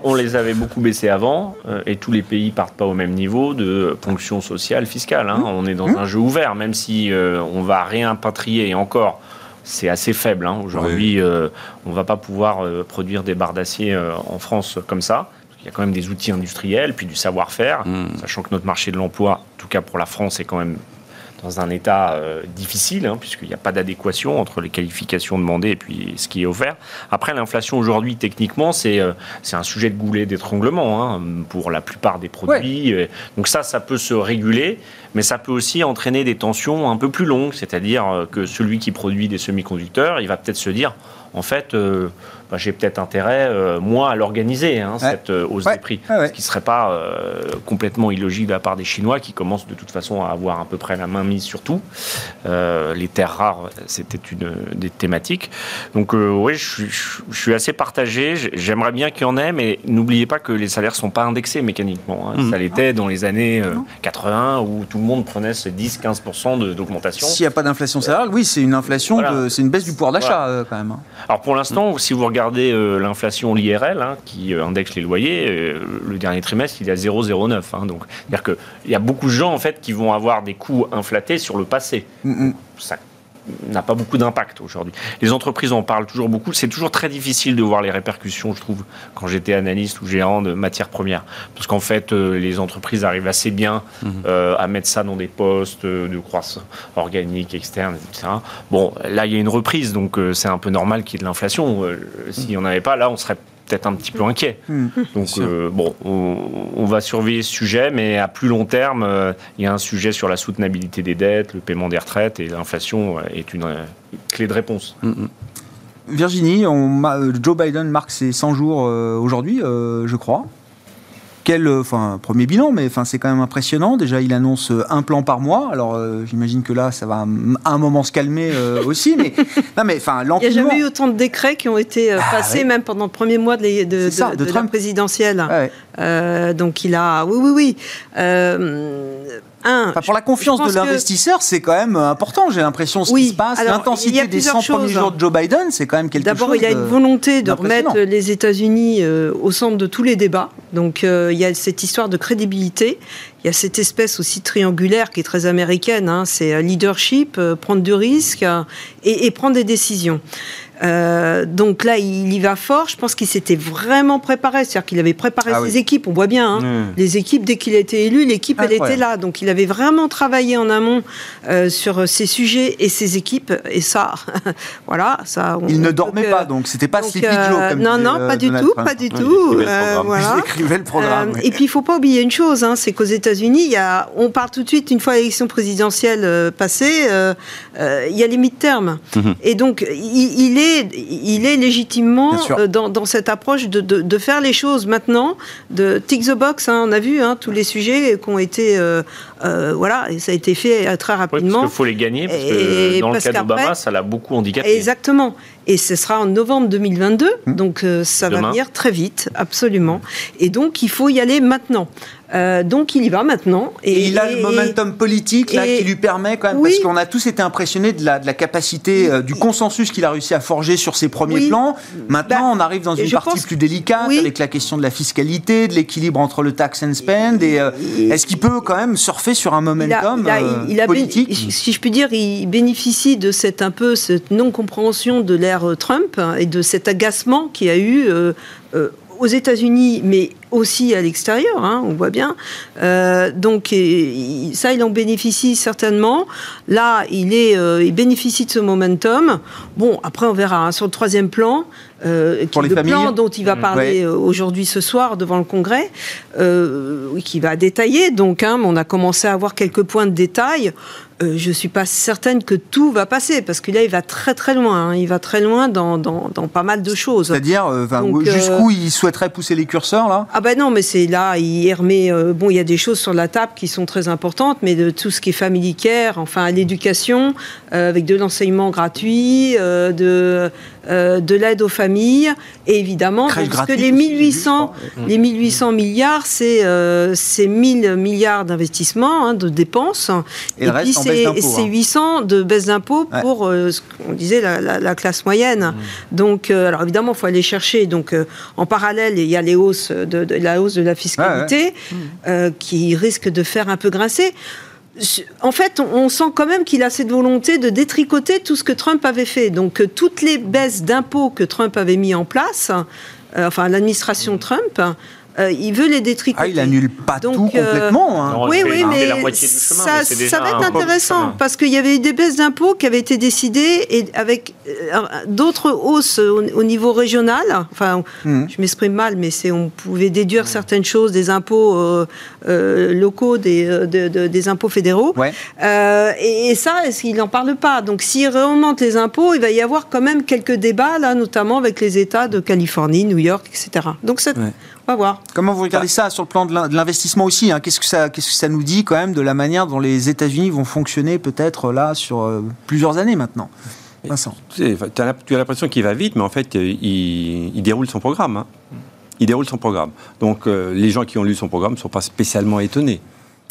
S5: On les avait beaucoup baissés avant, euh, et tous les pays partent pas au même niveau de ponction sociale, fiscale. Hein. Mm. On est dans un jeu ouvert, même si on va réimpatrier et encore c'est assez faible. Hein. Aujourd'hui, euh, on ne va pas pouvoir euh, produire des barres d'acier euh, en France comme ça. Il y a quand même des outils industriels, puis du savoir-faire, hmm. sachant que notre marché de l'emploi, en tout cas pour la France, est quand même dans un état euh, difficile, hein, puisqu'il n'y a pas d'adéquation entre les qualifications demandées et puis ce qui est offert. Après, l'inflation aujourd'hui, techniquement, c'est euh, un sujet de goulet d'étranglement hein, pour la plupart des produits. Donc ça, ça peut se réguler, mais ça peut aussi entraîner des tensions un peu plus longues, c'est-à-dire euh, que celui qui produit des semi-conducteurs, il va peut-être se dire, en fait, bah, j'ai peut-être intérêt, euh, moi, à l'organiser, hein, cette euh, hausse des prix. Ce qui ne serait pas euh, complètement illogique de la part des Chinois, qui commencent de toute façon à avoir à peu près la main mise sur tout. les terres rares, c'était une des thématiques. Donc, oui, je, suis assez partagé. J'aimerais bien qu'il y en ait, mais n'oubliez pas que les salaires ne sont pas indexés mécaniquement. Hein. Mmh. Ça l'était dans les années 80, où tout le monde prenait ce 10-15% d'augmentation.
S1: S'il n'y a pas d'inflation salariale, oui, c'est une inflation, c'est une baisse du pouvoir d'achat quand même. Hein.
S5: Alors, pour l'instant, si vous regardez euh, l'inflation, l'IRL, hein, qui euh, indexe les loyers, euh, le dernier trimestre, il est à 0,09. Hein, donc, c'est-à-dire qu'il y a beaucoup de gens, en fait, qui vont avoir des coûts inflatés sur le passé. Mm, mm. Ça n'a pas beaucoup d'impact aujourd'hui. Les entreprises en parlent toujours beaucoup. C'est toujours très difficile de voir les répercussions, je trouve, quand j'étais analyste ou gérant de matières premières. Parce qu'en fait, euh, les entreprises arrivent assez bien mhm. euh, à mettre ça dans des postes de croissance organique, externe, etc. Bon, là, il y a une reprise, donc euh, c'est un peu normal qu'il y ait de l'inflation. S'il n'y en avait pas, là, on serait peut-être un petit peu inquiet. Hmm. Donc, euh, bon, on, va surveiller ce sujet, mais à plus long terme, euh, il y a un sujet sur la soutenabilité des dettes, le paiement des retraites, et l'inflation est une clé de réponse. Hmm.
S1: Virginie, on, Joe Biden marque ses 100 jours euh, aujourd'hui, je crois quel, euh, enfin, premier bilan, mais enfin, c'est quand même impressionnant. Déjà, il annonce euh, un plan par mois. Alors, euh, j'imagine que là, ça va à un moment se calmer aussi, mais [LAUGHS] non, mais enfin,
S4: Il n'y a jamais eu autant de décrets qui ont été ah, passés, même pendant le premier mois de, de, de, présidentielle. donc, il a, oui, oui, oui.
S1: Un. pour la confiance de l'investisseur, c'est quand même important. J'ai l'impression ce qui se passe, l'intensité des 100 premiers jours de Joe Biden, c'est quand même quelque chose.
S4: D'abord, il y a une volonté de remettre les États-Unis euh, au centre de tous les débats. Donc, euh, il y a cette histoire de crédibilité. Il y a cette espèce aussi triangulaire qui est très américaine. Hein. c'est leadership, prendre du risque et, et prendre des décisions. Euh, donc là, il y va fort. Je pense qu'il s'était vraiment préparé. C'est-à-dire qu'il avait préparé ah ses équipes. On voit bien, hein. les équipes, dès qu'il a été élu, l'équipe, elle était là. Donc il avait vraiment travaillé en amont euh, sur ces sujets et ses équipes. Et ça, [LAUGHS] voilà. ça.
S1: il ne dormait pas, donc c'était pas Sleepy
S4: euh, non, non, pas du tout, pas du tout. [LAUGHS]
S1: Il écrivait le programme.
S4: Et puis il faut pas oublier une chose, hein, c'est qu'aux États-Unis, a, on part tout de suite une fois l'élection présidentielle passée, il y a les midterms. Mhm. Et donc il est il est légitimement euh, dans, cette approche de, faire les choses maintenant, de tick the box. Hein, on a vu hein, tous les sujets qui ont été, euh, euh, voilà, et ça a été fait très rapidement.
S5: parce qu'il faut les gagner, parce que dans le cas d'Obama, ça l'a beaucoup handicapé.
S4: Exactement. Et ce sera en novembre 2022, hum. donc ça va venir très vite, absolument. Et donc il faut y aller maintenant. Euh, donc il y va maintenant.
S1: Et, il a le momentum politique là, qui lui permet quand même, parce qu'on a tous été impressionnés de la, de la capacité, euh, du consensus qu'il a réussi à forger sur ses premiers plans. Maintenant, bah, on arrive dans une partie plus délicate avec la question de la fiscalité, de l'équilibre entre le tax and spend. Et, euh, est-ce qu'il peut quand même surfer sur un momentum politique
S4: Si je puis dire, il bénéficie de cette un peu cette non-compréhension de l'ère Trump hein, et de cet agacement qu'il y a eu aux États-Unis, mais aussi à l'extérieur, hein, on voit bien. Euh, donc ça, il en bénéficie certainement. Là, il, est, euh, il bénéficie de ce momentum. Bon, après, on verra. Hein, sur le troisième plan,
S1: euh, Pour les le
S4: plan dont il va parler euh, aujourd'hui, ce soir, devant le Congrès, qui va détailler. Donc, hein, on a commencé à avoir quelques points de détail. Euh, je ne suis pas certaine que tout va passer, parce que là, il va très très loin. Hein. Il va très loin dans, dans, pas mal de choses.
S1: C'est-à-dire, euh, jusqu'où il souhaiterait pousser les curseurs, là?
S4: Ah ben non, mais c'est là, il remet... Euh, bon, il y a des choses sur la table qui sont très importantes, mais de tout ce qui est family care, enfin, l'éducation, avec de l'enseignement gratuit, de euh, de l'aide aux familles, et évidemment, parce que les 1800, les 1800 milliards, c'est euh, 1000 milliards d'investissements, hein, de dépenses,
S1: et, puis
S4: c'est 800 hein. de baisse d'impôts pour, euh, ce qu'on disait, la, classe moyenne. Mmh. Donc, euh, alors évidemment, il faut aller chercher. Donc, en parallèle, il y a les hausses de, la hausse de la fiscalité mmh. qui risque de faire un peu grincer en fait, on sent quand même qu'il a cette volonté de détricoter tout ce que Trump avait fait. Donc, euh, toutes les baisses d'impôts que Trump avait mis en place, euh, enfin l'administration Trump, euh, il veut les détricoter.
S1: Ah, il annule pas tout complètement.
S4: Hein. oui, oui, mais, ça, va être intéressant parce qu'il y avait eu des baisses d'impôts qui avaient été décidées et avec euh, d'autres hausses au, niveau régional. Enfin, hmm. je m'exprime mal, mais c'est on pouvait déduire certaines choses des impôts euh, locaux, des, des impôts fédéraux. Et, et, ça, il n'en parle pas? Donc, s'il remonte les impôts, il va y avoir quand même quelques débats là, notamment avec les États de Californie, New York, etc. Donc, c'est on va voir.
S1: Comment vous regardez ça sur le plan de l'investissement aussi hein? Qu'est-ce que ça, qu'est-ce que ça nous dit quand même de la manière dont les États-Unis vont fonctionner peut-être là sur euh, plusieurs années maintenant? Vincent.
S3: Tu, as, l'impression qu'il va vite, mais en fait, euh, il, déroule son programme. Hein. Il déroule son programme. Donc, euh, les gens qui ont lu son programme ne sont pas spécialement étonnés.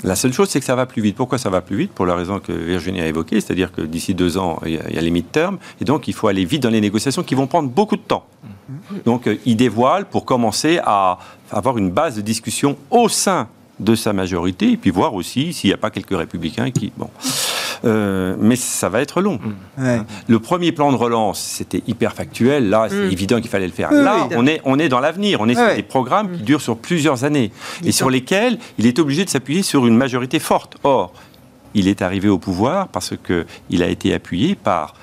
S3: La seule chose, c'est que ça va plus vite. Pourquoi ça va plus vite? Pour la raison que Virginie a évoquée, c'est-à-dire que d'ici deux ans, il y a, les mid-term, et donc il faut aller vite dans les négociations qui vont prendre beaucoup de temps. Donc euh, il dévoile pour commencer à avoir une base de discussion au sein de sa majorité, et puis voir aussi s'il n'y a pas quelques républicains qui... Bon. Euh, mais ça va être long. Hein. Le premier plan de relance, c'était hyper factuel. Là, c'est mm. évident qu'il fallait le faire. Là, on, est, on est dans l'avenir. On est sur des programmes qui durent sur plusieurs années et sur lesquels il est obligé de s'appuyer sur une majorité forte. Or, il est arrivé au pouvoir parce qu'il a été appuyé par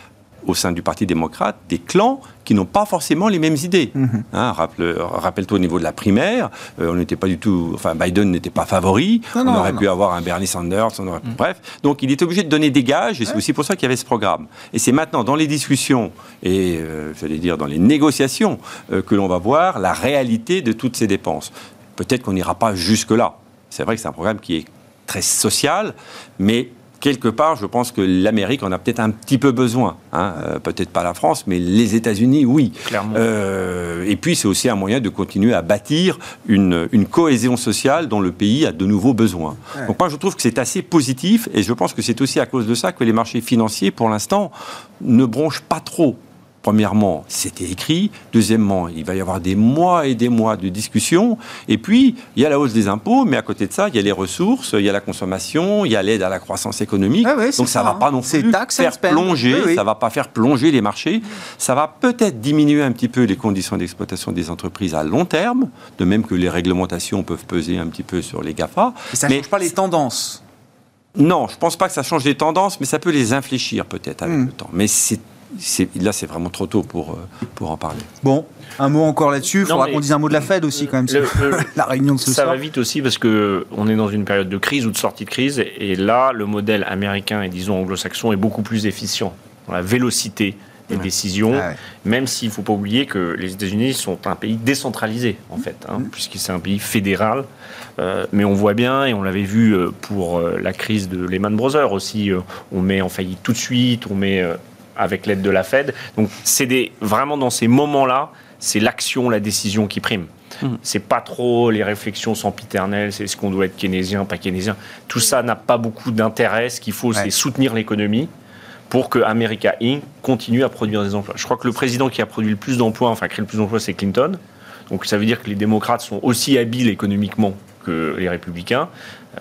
S3: au sein du Parti démocrate des clans qui n'ont pas forcément les mêmes idées. Mhm. Hein, rappelle-toi au niveau de la primaire, euh, on n'était pas du tout, enfin Biden n'était pas favori, on aurait pu avoir un Bernie Sanders, on aurait, mhm. bref. Donc il est obligé de donner des gages et c'est aussi pour ça qu'il y avait ce programme. Et c'est maintenant dans les discussions et euh, j'allais dire dans les négociations euh, que l'on va voir la réalité de toutes ces dépenses. Peut-être qu'on n'ira pas jusque là. C'est vrai que c'est un programme qui est très social, mais quelque part, je pense que l'Amérique en a peut-être un petit peu besoin. Hein. Euh, peut-être pas la France, mais les États-Unis, oui.
S5: Clairement.
S3: Euh, et puis, c'est aussi un moyen de continuer à bâtir une, une, cohésion sociale dont le pays a de nouveaux besoins. Donc, moi, je trouve que c'est assez positif, et je pense que c'est aussi à cause de ça que les marchés financiers, pour l'instant, ne bronchent pas trop Premièrement, c'était écrit. Deuxièmement, il va y avoir des mois et des mois de discussion. Et puis, il y a la hausse des impôts, mais à côté de ça, il y a les ressources, il y a la consommation, il y a l'aide à la croissance économique.
S1: Ah
S3: Donc ça ne va pas non plus faire plonger, ça va pas faire plonger les marchés. Ça va peut-être diminuer un petit peu les conditions d'exploitation des entreprises à long terme, de même que les réglementations peuvent peser un petit peu sur les GAFA.
S1: Mais ça ne change pas les tendances.
S3: Non, je ne pense pas que ça change les tendances, mais ça peut les infléchir peut-être avec hmm. le temps. Mais c'est là, c'est vraiment trop tôt pour, euh, pour en parler.
S1: Bon, un mot encore là-dessus. Il faudra qu'on dise un mot de la Fed aussi, quand même. [LAUGHS] la réunion de ce
S5: ça va vite aussi parce qu'on est dans une période de crise ou de sortie de crise. Et là, le modèle américain et disons anglo-saxon est beaucoup plus efficient dans la vélocité des décisions, ah même s'il ne faut pas oublier que les États-Unis sont un pays décentralisé, en fait, hein, mm. puisque c'est un pays fédéral. Euh, mais on voit bien, et on l'avait vu euh, pour la crise de Lehman Brothers aussi, on met en faillite tout de suite, on met avec l'aide de la Fed. Donc c'est vraiment dans ces moments-là, c'est l'action, la décision qui prime. Hmm. C'est pas trop les réflexions sempiternelles, c'est ce qu'on doit être keynésien, pas keynésien. Tout ça n'a pas beaucoup d'intérêt. Ce qu'il faut, c'est soutenir l'économie pour que America Inc. continue à produire des emplois. Je crois que le président qui a produit le plus d'emplois, enfin créé le plus d'emplois, c'est Clinton. Donc ça veut dire que les démocrates sont aussi habiles économiquement que les républicains.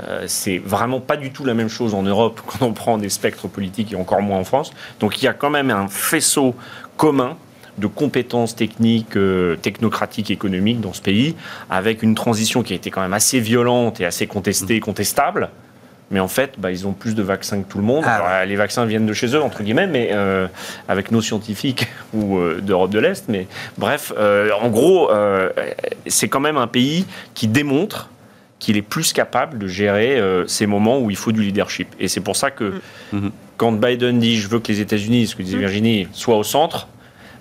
S5: Euh, c'est vraiment pas du tout la même chose en Europe [LAUGHS] quand on prend des spectres politiques et encore moins en France. Donc il y a quand même un faisceau commun de compétences techniques, euh, technocratiques, économiques dans ce pays, avec une transition qui a été quand même assez violente et assez contestée, contestable. Mais en fait, bah, ils ont plus de vaccins que tout le monde. Ah les vaccins viennent de chez eux, entre guillemets, mais euh, avec nos scientifiques [LAUGHS] ou d'Europe de l'Est. Mais bref, en gros, c'est quand même un pays qui démontre qu'il est plus capable de gérer euh, ces moments où il faut du leadership. Et c'est pour ça que mm. quand Biden dit je veux que les États-Unis, ce que disait mm. Virginie, soient au centre,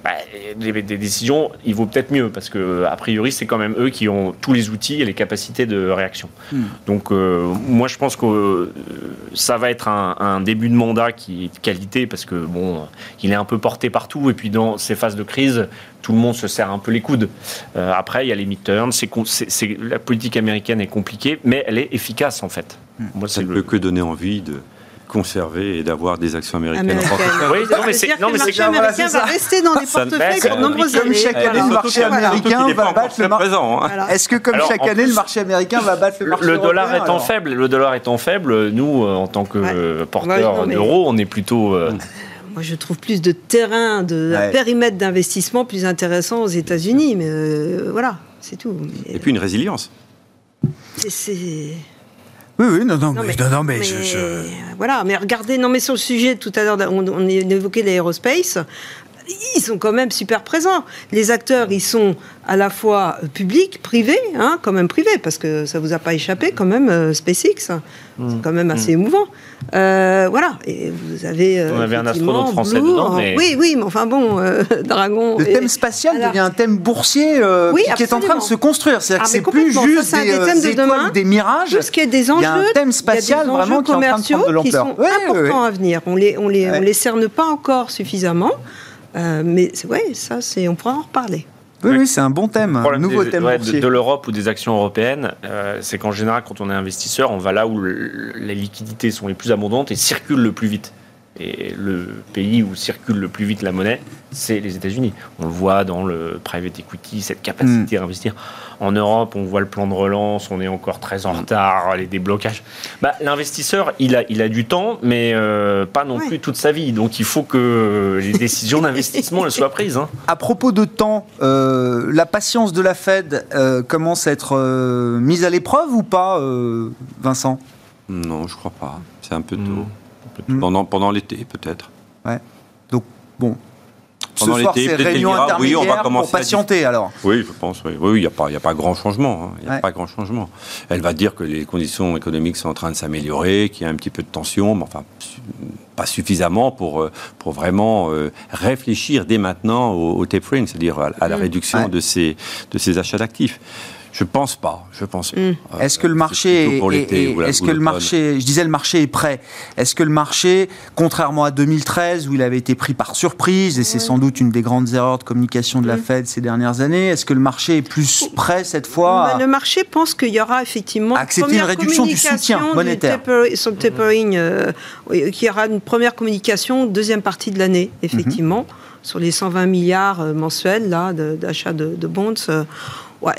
S5: bah, des, décisions, il vaut peut-être mieux parce que a priori c'est quand même eux qui ont tous les outils et les capacités de réaction. Hmm. Donc euh, moi je pense que euh, ça va être un, début de mandat qui est de qualité parce que bon, il est un peu porté partout et puis dans ces phases de crise, tout le monde se serre un peu les coudes. Euh, après il y a les midterms, c'est, la politique américaine est compliquée, mais elle est efficace en fait.
S3: Hmm. Moi, ça ne peut que donner envie de conserver et d'avoir des actions américaines.
S4: Oui, non, mais c'est non, mais c'est américain va rester dans les portefeuilles pour nombreuses
S1: années. Comme chaque année, le marché américain va battre le marché. Est-ce que comme chaque année, le marché américain va battre le marché
S5: Le dollar étant faible, le dollar étant faible, nous, euh, en tant que porteurs d'euros, on est plutôt euh,
S4: moi, je trouve plus de terrain, de périmètre d'investissement plus intéressant aux États-Unis. Mais euh, voilà, c'est tout.
S3: Et puis une résilience.
S4: C'est.
S1: Oui, oui, non, non, mais, non, mais, je,
S4: Voilà, mais regardez, non, mais sur le sujet, tout à l'heure, on, on évoquait l'aérospace ils sont quand même super présents. Les acteurs, ils sont à la fois publics, privés, hein, quand même privés, parce que ça vous a pas échappé quand même, euh, SpaceX. Mmh. C'est quand même assez mmh. émouvant. Euh, voilà, et vous avez.
S5: Euh, On avait un astronaute français dedans. Mais...
S4: Oui, oui, mais enfin bon, [LAUGHS] Dragon.
S1: Le thème spatial devient un thème boursier qui est en train de se construire. C'est-à-dire ah, que c'est plus juste des, des, étoiles de ou des mirages.
S4: Tout ce qui est des enjeux. Il y a
S1: un thème spatial vraiment qui est en train de prendre de l'ampleur.
S4: Qui sont importants à venir. On les, on les, on les cerne pas encore suffisamment. Euh, mais ouais, ça, c'est, on pourra en reparler.
S1: Oui, oui, c'est un bon thème, un nouveau thème.
S5: de, l'Europe ou des actions européennes, euh, c'est qu'en général, quand on est investisseur, on va là où les liquidités sont les plus abondantes et circulent le plus vite. Et le pays où circule le plus vite la monnaie, c'est les États-Unis. On le voit dans le private equity, cette capacité mm. à investir. En Europe, on voit le plan de relance, on est encore très en retard, les déblocages. Bah, L'investisseur, il a, il a du temps, mais euh, pas non plus toute sa vie. Donc il faut que les décisions d'investissement soient prises. Hein.
S1: À propos de temps, euh, la patience de la Fed euh, commence à être mise à l'épreuve ou pas, Vincent?
S3: Non, je crois pas. C'est un peu tôt. Mm. Mm. Pendant, pendant l'été, peut-être.
S1: Ouais. Donc, bon. Pendant Ce soir, c'est réunion oui, on va commencer pour patienter, alors
S3: Oui, je pense, oui. Oui, il n'y a, pas, a pas grand changement. Hein. Il a pas grand changement. Elle va dire que les conditions économiques sont en train de s'améliorer, qu'il y a un petit peu de tension, mais enfin, pas suffisamment pour, euh, pour vraiment euh, réfléchir dès maintenant au, tapering, c'est-à-dire à, la mm. réduction de, ces, de ces achats d'actifs Je pense pas. Je pense pas.
S1: Hmm. Est-ce que le marché est, est-ce que le marché, je disais le marché est prêt. Est-ce que le marché, contrairement à 2013 où il avait été pris par surprise et c'est sans doute une des grandes erreurs de communication de la hmm. Fed ces dernières années, est-ce que le marché est plus prêt cette fois
S4: bah, Le marché pense qu'il y aura effectivement
S1: accepter une réduction du soutien monétaire
S4: sur le tapering, euh, qu'il y aura une première communication deuxième partie de l'année effectivement. Mhm. Sur les 120 milliards euh, mensuels là d'achat de, de, bonds,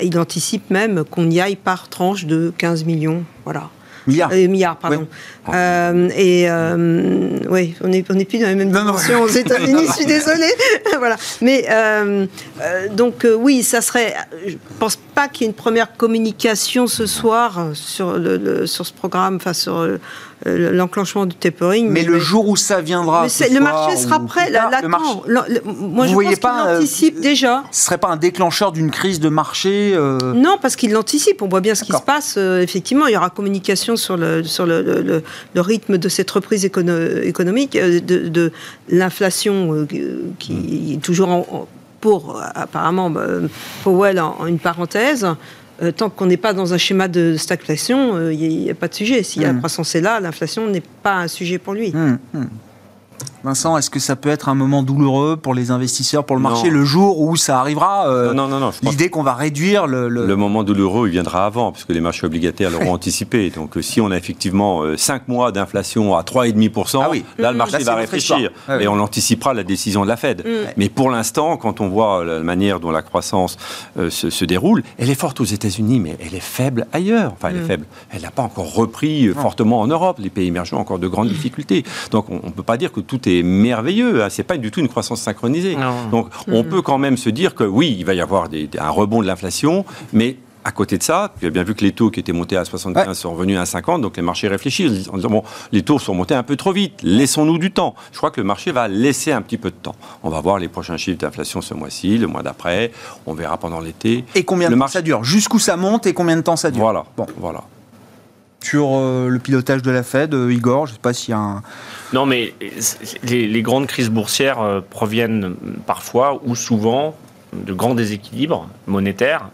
S4: il anticipe même qu'on y aille par tranche de 15 millions. Voilà.
S1: Milliards.
S4: Euh, milliards, pardon. Euh, et euh, oui, on n'est on est plus dans la même dimension aux États-Unis, je suis [LAUGHS] désolée. [LAUGHS] voilà. Mais euh, donc oui, ça serait. Je pense pas qu'il y ait une première communication ce soir sur le, sur ce programme, enfin sur l'enclenchement du tapering.
S1: Mais, le jour où ça viendra,
S4: le marché sera prêt. Là, moi, je pense qu'il l'anticipe euh, déjà.
S1: Ce serait pas un déclencheur d'une crise de marché
S4: euh Non, parce qu'il l'anticipe. On voit bien ce qui se passe. effectivement, il y aura communication sur le sur le, rythme de cette reprise économique, de, l'inflation qui est toujours en, pour apparemment Powell en une parenthèse. Euh, tant qu'on n'est pas dans un schéma de stagflation, il euh, n'y a, pas de sujet. Si la mmh. croissance est là, l'inflation n'est pas un sujet pour lui.
S1: Mmh, mmh. Vincent, est-ce que ça peut être un moment douloureux pour les investisseurs, pour le marché, le jour où ça arrivera
S3: euh, Non, non, non.
S1: L'idée qu'on va réduire le,
S3: le, moment douloureux, il viendra avant, puisque les marchés obligataires l'auront [LAUGHS] anticipé. Donc, euh, si on a effectivement 5 euh, mois d'inflation à 3,5%, ah oui. là, le marché va réfléchir. Ah et on anticipera la décision de la Fed. Mm. Mais pour l'instant, quand on voit la manière dont la croissance se, déroule, elle est forte aux États-Unis, mais elle est faible ailleurs. Enfin, elle est mm. faible. Elle n'a pas encore repris fortement en Europe. Les pays émergents ont encore de grandes [CLEARS THROAT] difficultés. Donc, on ne peut pas dire que tout est merveilleux. Hein. C'est pas du tout une croissance synchronisée. Donc, on peut quand même se dire que oui, il va y avoir un rebond de l'inflation, mais à côté de ça, tu as bien vu que les taux qui étaient montés à 75 sont revenus à 50, donc les marchés réfléchissent en disant bon, les taux sont montés un peu trop vite, laissons-nous du temps. Je crois que le marché va laisser un petit peu de temps. On va voir les prochains chiffres d'inflation ce mois-ci, le mois d'après, on verra pendant l'été.
S1: Et combien de temps ça dure? Jusqu'où ça monte et combien de temps ça dure?
S3: Voilà. Bon, voilà
S1: sur euh, le pilotage de la Fed, euh, Igor Je ne sais pas s'il y a un...
S5: Non, mais les, grandes crises boursières euh, proviennent parfois ou souvent de grands déséquilibres monétaires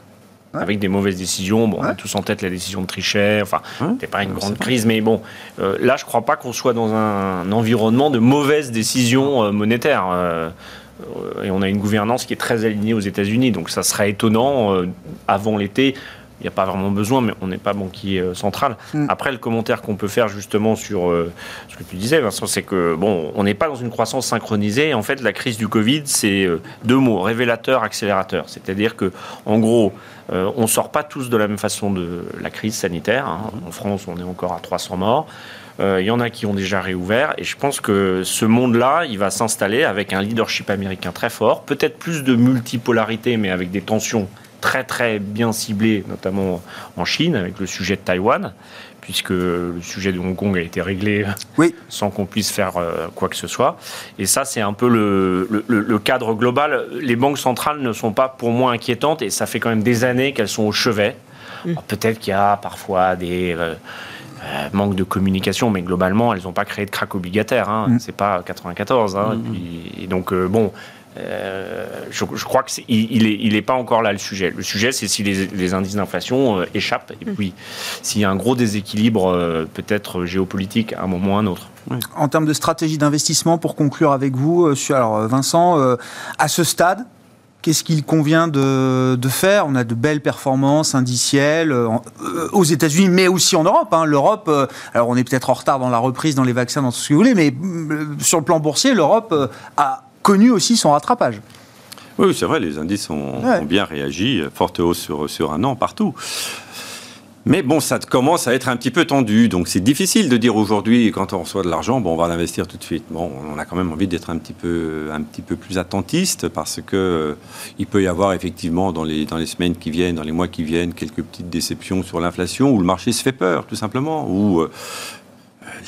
S5: avec des mauvaises décisions. Bon, On a tous en tête la décision de Trichet. Enfin, c'était pas une grande crise, mais bon, là, je ne crois pas qu'on soit dans un, environnement de mauvaises décisions monétaires. et on a une gouvernance qui est très alignée aux États-Unis, donc ça serait étonnant avant l'été il n'y a pas vraiment besoin, mais on n'est pas banquier euh, central. Mm. Après, le commentaire qu'on peut faire justement sur euh, ce que tu disais, Vincent, c'est que bon, on n'est pas dans une croissance synchronisée. En fait, la crise du Covid, c'est euh, deux mots révélateur, accélérateur. C'est-à-dire que, en gros, on ne sort pas tous de la même façon de la crise sanitaire. Hein. En France, on est encore à 300 morts. Il y en a qui ont déjà réouvert. Et je pense que ce monde-là, il va s'installer avec un leadership américain très fort, peut-être plus de multipolarité, mais avec des tensions très très bien ciblé, notamment en Chine, avec le sujet de Taïwan, puisque le sujet de Hong Kong a été réglé oui. [LAUGHS] sans qu'on puisse faire euh, quoi que ce soit. Et ça, c'est un peu le, le, cadre global. Les banques centrales ne sont pas pour moi inquiétantes, et ça fait quand même des années qu'elles sont au chevet. Mm. Peut-être qu'il y a parfois des... Euh, euh, manque de communication, mais globalement, elles n'ont pas créé de crack obligataire. Hein. Mm. C'est pas 94. Hein. Mm. et donc, bon, euh, je, crois qu'il il n'est pas encore là le sujet. Le sujet, c'est si les, indices d'inflation euh, échappent et puis s'il y a un gros déséquilibre, euh, peut-être géopolitique, à un moment ou à un autre.
S1: En termes de stratégie d'investissement, pour conclure avec vous, alors Vincent, à ce stade, Qu'est-ce qu'il convient de, faire? On a de belles performances indicielles aux États-Unis, mais aussi en Europe. Hein. L'Europe, alors on est peut-être en retard dans la reprise, dans les vaccins, dans tout ce que vous voulez, mais sur le plan boursier, l'Europe a connu aussi son rattrapage.
S3: Oui, c'est vrai, les indices ont, bien réagi, forte hausse sur, sur un an partout. Mais bon, ça commence à être un petit peu tendu, donc c'est difficile de dire aujourd'hui, quand on reçoit de l'argent, bon, on va l'investir tout de suite. Bon, on a quand même envie d'être un petit peu, un petit peu plus attentiste parce que euh, il peut y avoir effectivement dans les, dans les semaines qui viennent, dans les mois qui viennent, quelques petites déceptions sur l'inflation où le marché se fait peur, tout simplement, ou euh,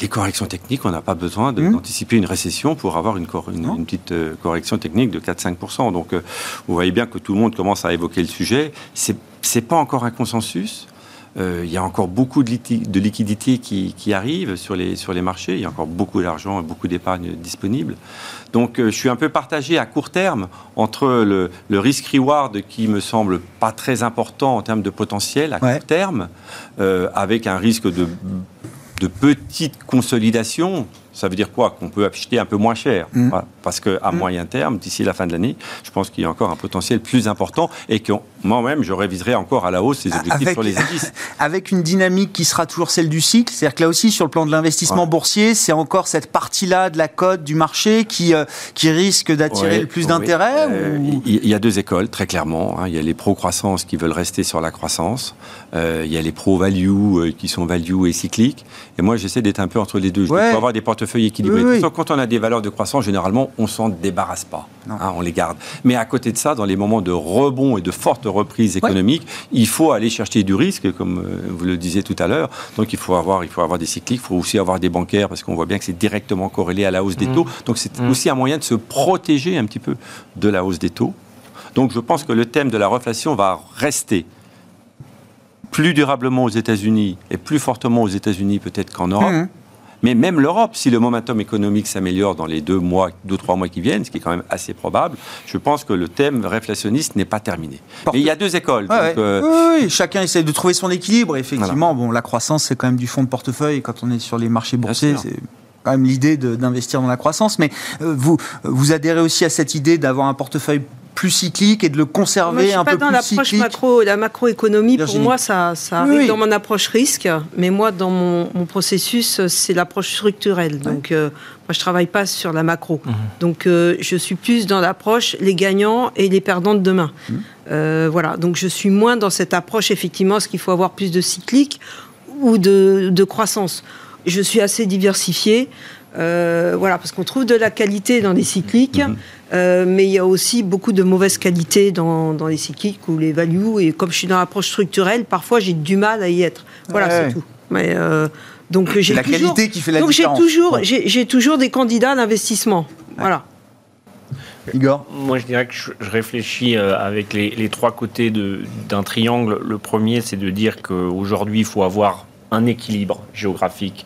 S3: les corrections techniques, on n'a pas besoin mmh. d'anticiper une récession pour avoir une, une, petite euh, correction technique de 4-5%. Donc, euh, vous voyez bien que tout le monde commence à évoquer le sujet. C'est n'est pas encore un consensus. il y a encore beaucoup de, de liquidités qui, qui, arrivent sur les, sur les marchés. Il y a encore beaucoup d'argent et beaucoup d'épargne disponible. Donc, je suis un peu partagé à court terme entre le, le risk-reward qui me semble pas très important en termes de potentiel à court terme, avec un risque de de petite consolidation ça veut dire quoi? Qu'on peut acheter un peu moins cher. Mm. Parce qu'à mm. moyen terme, d'ici la fin de l'année, je pense qu'il y a encore un potentiel plus important et que moi-même, je réviserai encore à la hausse ces objectifs sur les indices. [LAUGHS]
S1: Avec une dynamique qui sera toujours celle du cycle, c'est-à-dire que là aussi, sur le plan de l'investissement boursier, c'est encore cette partie-là de la cote du marché qui, euh, qui risque d'attirer le plus d'intérêt
S3: euh, Il y a deux écoles, très clairement. Hein. Il y a les pro-croissance qui veulent rester sur la croissance. Euh, il y a les pro-value qui sont value et cycliques. Et moi, j'essaie d'être un peu entre les deux. Je ouais. avoir des portefeuilles feuille équilibré. Quand on a des valeurs de croissance, généralement, on s'en débarrasse pas. Hein, on les garde. Mais à côté de ça, dans les moments de rebond et de forte reprise économique, il faut aller chercher du risque, comme euh, vous le disiez tout à l'heure. Donc il faut avoir, il faut avoir des cycliques, il faut aussi avoir des bancaires, parce qu'on voit bien que c'est directement corrélé à la hausse des mmh. taux. Donc c'est mmh. aussi un moyen de se protéger un petit peu de la hausse des taux. Donc je pense que le thème de la reflation va rester plus durablement aux États-Unis et plus fortement aux États-Unis peut-être qu'en Europe. Mmh. Mais même l'Europe, si le momentum économique s'améliore dans les deux mois, deux trois mois qui viennent, ce qui est quand même assez probable, je pense que le thème réflationniste n'est pas terminé. Mais il y a deux écoles.
S1: Euh, oui, chacun essaie de trouver son équilibre. Effectivement, bon, la croissance c'est quand même du fond de portefeuille. Quand on est sur les marchés boursiers, c'est quand même l'idée d'investir dans la croissance. Mais euh, vous, vous adhérez aussi à cette idée d'avoir un portefeuille plus cyclique et de le conserver un peu plus cyclique.
S4: Je suis pas dans l'approche macro, la macroéconomie. Pour moi, ça, ça arrive dans mon approche risque, mais moi, dans mon, processus, c'est l'approche structurelle. Donc, euh, moi, je travaille pas sur la macro. Mhm. Donc, euh, je suis plus dans l'approche les gagnants et les perdants de demain. Mhm. Euh, voilà. Donc, je suis moins dans cette approche effectivement, est-ce qu'il faut avoir plus de cyclique ou de, de croissance. Je suis assez diversifié. Euh, voilà, parce qu'on trouve de la qualité dans les cycliques, mhm. Euh, mais il y a aussi beaucoup de mauvaise qualité dans, les cycliques ou les values. Et comme je suis dans l'approche structurelle, parfois j'ai du mal à y être. Voilà, c'est tout. Mais euh, donc j'ai
S1: la qualité qui fait la
S4: donc
S1: différence.
S4: j'ai toujours, j'ai toujours des candidats d'investissement. Voilà.
S5: Igor Moi, je dirais que je, réfléchis avec les, les trois côtés d'un triangle. Le premier, c'est de dire qu'aujourd'hui, il faut avoir un équilibre géographique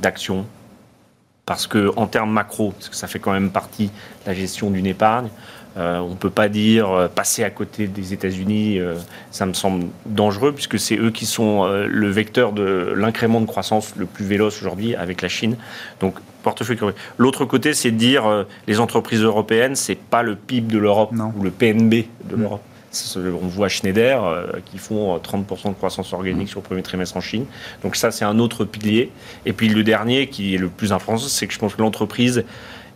S5: d'action parce que en termes macro, parce que ça fait quand même partie de la gestion d'une épargne, euh, on ne peut pas dire euh, passer à côté des États-Unis, euh, ça me semble dangereux, puisque c'est eux qui sont le vecteur de l'incrément de croissance le plus véloce aujourd'hui avec la Chine. Donc, portefeuille. L'autre côté, c'est de dire les entreprises européennes, c'est pas le PIB de l'Europe ou le PNB de mm. l'Europe. On voit Schneider euh, qui font 30% euh, de croissance organique mm. sur le premier trimestre en Chine. Donc ça, c'est un autre pilier. Et puis le dernier, qui est le plus important, c'est que je pense que l'entreprise,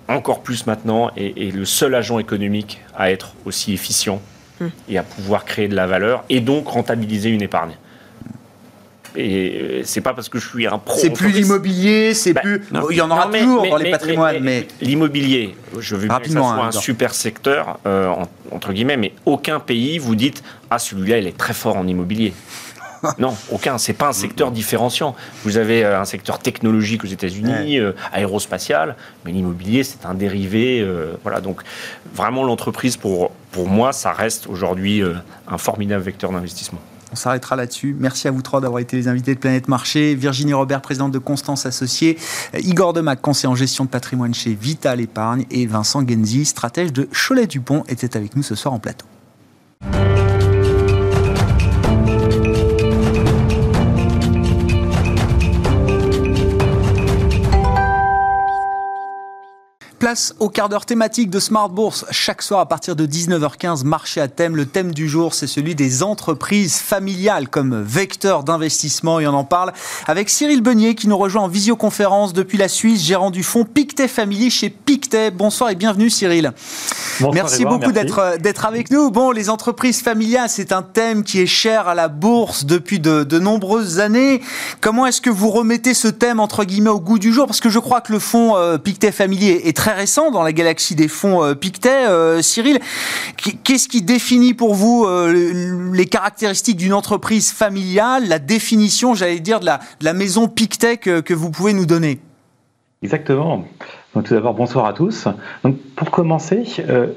S5: encore plus maintenant, est, le seul agent économique à être aussi efficient mm. et à pouvoir créer de la valeur et donc rentabiliser une épargne. Et euh, c'est pas parce que je suis un pro.
S1: C'est plus l'immobilier, c'est bah, plus. il y en aura toujours dans les patrimoines, mais.
S5: L'immobilier, je veux bien que ça soit un super secteur, euh, entre guillemets, mais aucun pays vous dites Ah, celui-là, il est très fort en immobilier. [LAUGHS] non, aucun. C'est pas un secteur différenciant. Vous avez euh, un secteur technologique aux États-Unis, aérospatial, mais l'immobilier, c'est un dérivé. voilà. Donc, vraiment, l'entreprise, pour, pour moi, ça reste aujourd'hui un formidable vecteur d'investissement.
S1: On s'arrêtera là-dessus. Merci à vous trois d'avoir été les invités de Planète Marché. Virginie Robert, présidente de Constance Associée. Igor Demac, conseiller en gestion de patrimoine chez Vital Épargne. Et Vincent Genzi, stratège de Cholet-Dupont, était avec nous ce soir en plateau. Place au quart d'heure thématique de Smart Bourse. Chaque soir à partir de 19h15, marché à thème. Le thème du jour, c'est celui des entreprises familiales comme vecteur d'investissement. Et on en parle avec Cyril Beunier qui nous rejoint en visioconférence depuis la Suisse, gérant du fonds Pictet Family chez Pictet. Bonsoir et bienvenue Cyril. merci beaucoup d'être d'être avec nous. Bon, les entreprises familiales, c'est un thème qui est cher à la bourse depuis de, de nombreuses années. Comment est-ce que vous remettez ce thème entre guillemets au goût du jour? Parce que je crois que le fonds euh, Pictet Family est très dans la galaxie des fonds euh, Pictet. Euh, Cyril, qu'est-ce qui définit pour vous euh, les caractéristiques d'une entreprise familiale, la définition, j'allais dire, de la, maison Pictet que, vous pouvez nous donner?
S6: Exactement. Donc tout d'abord, bonsoir à tous. Donc pour commencer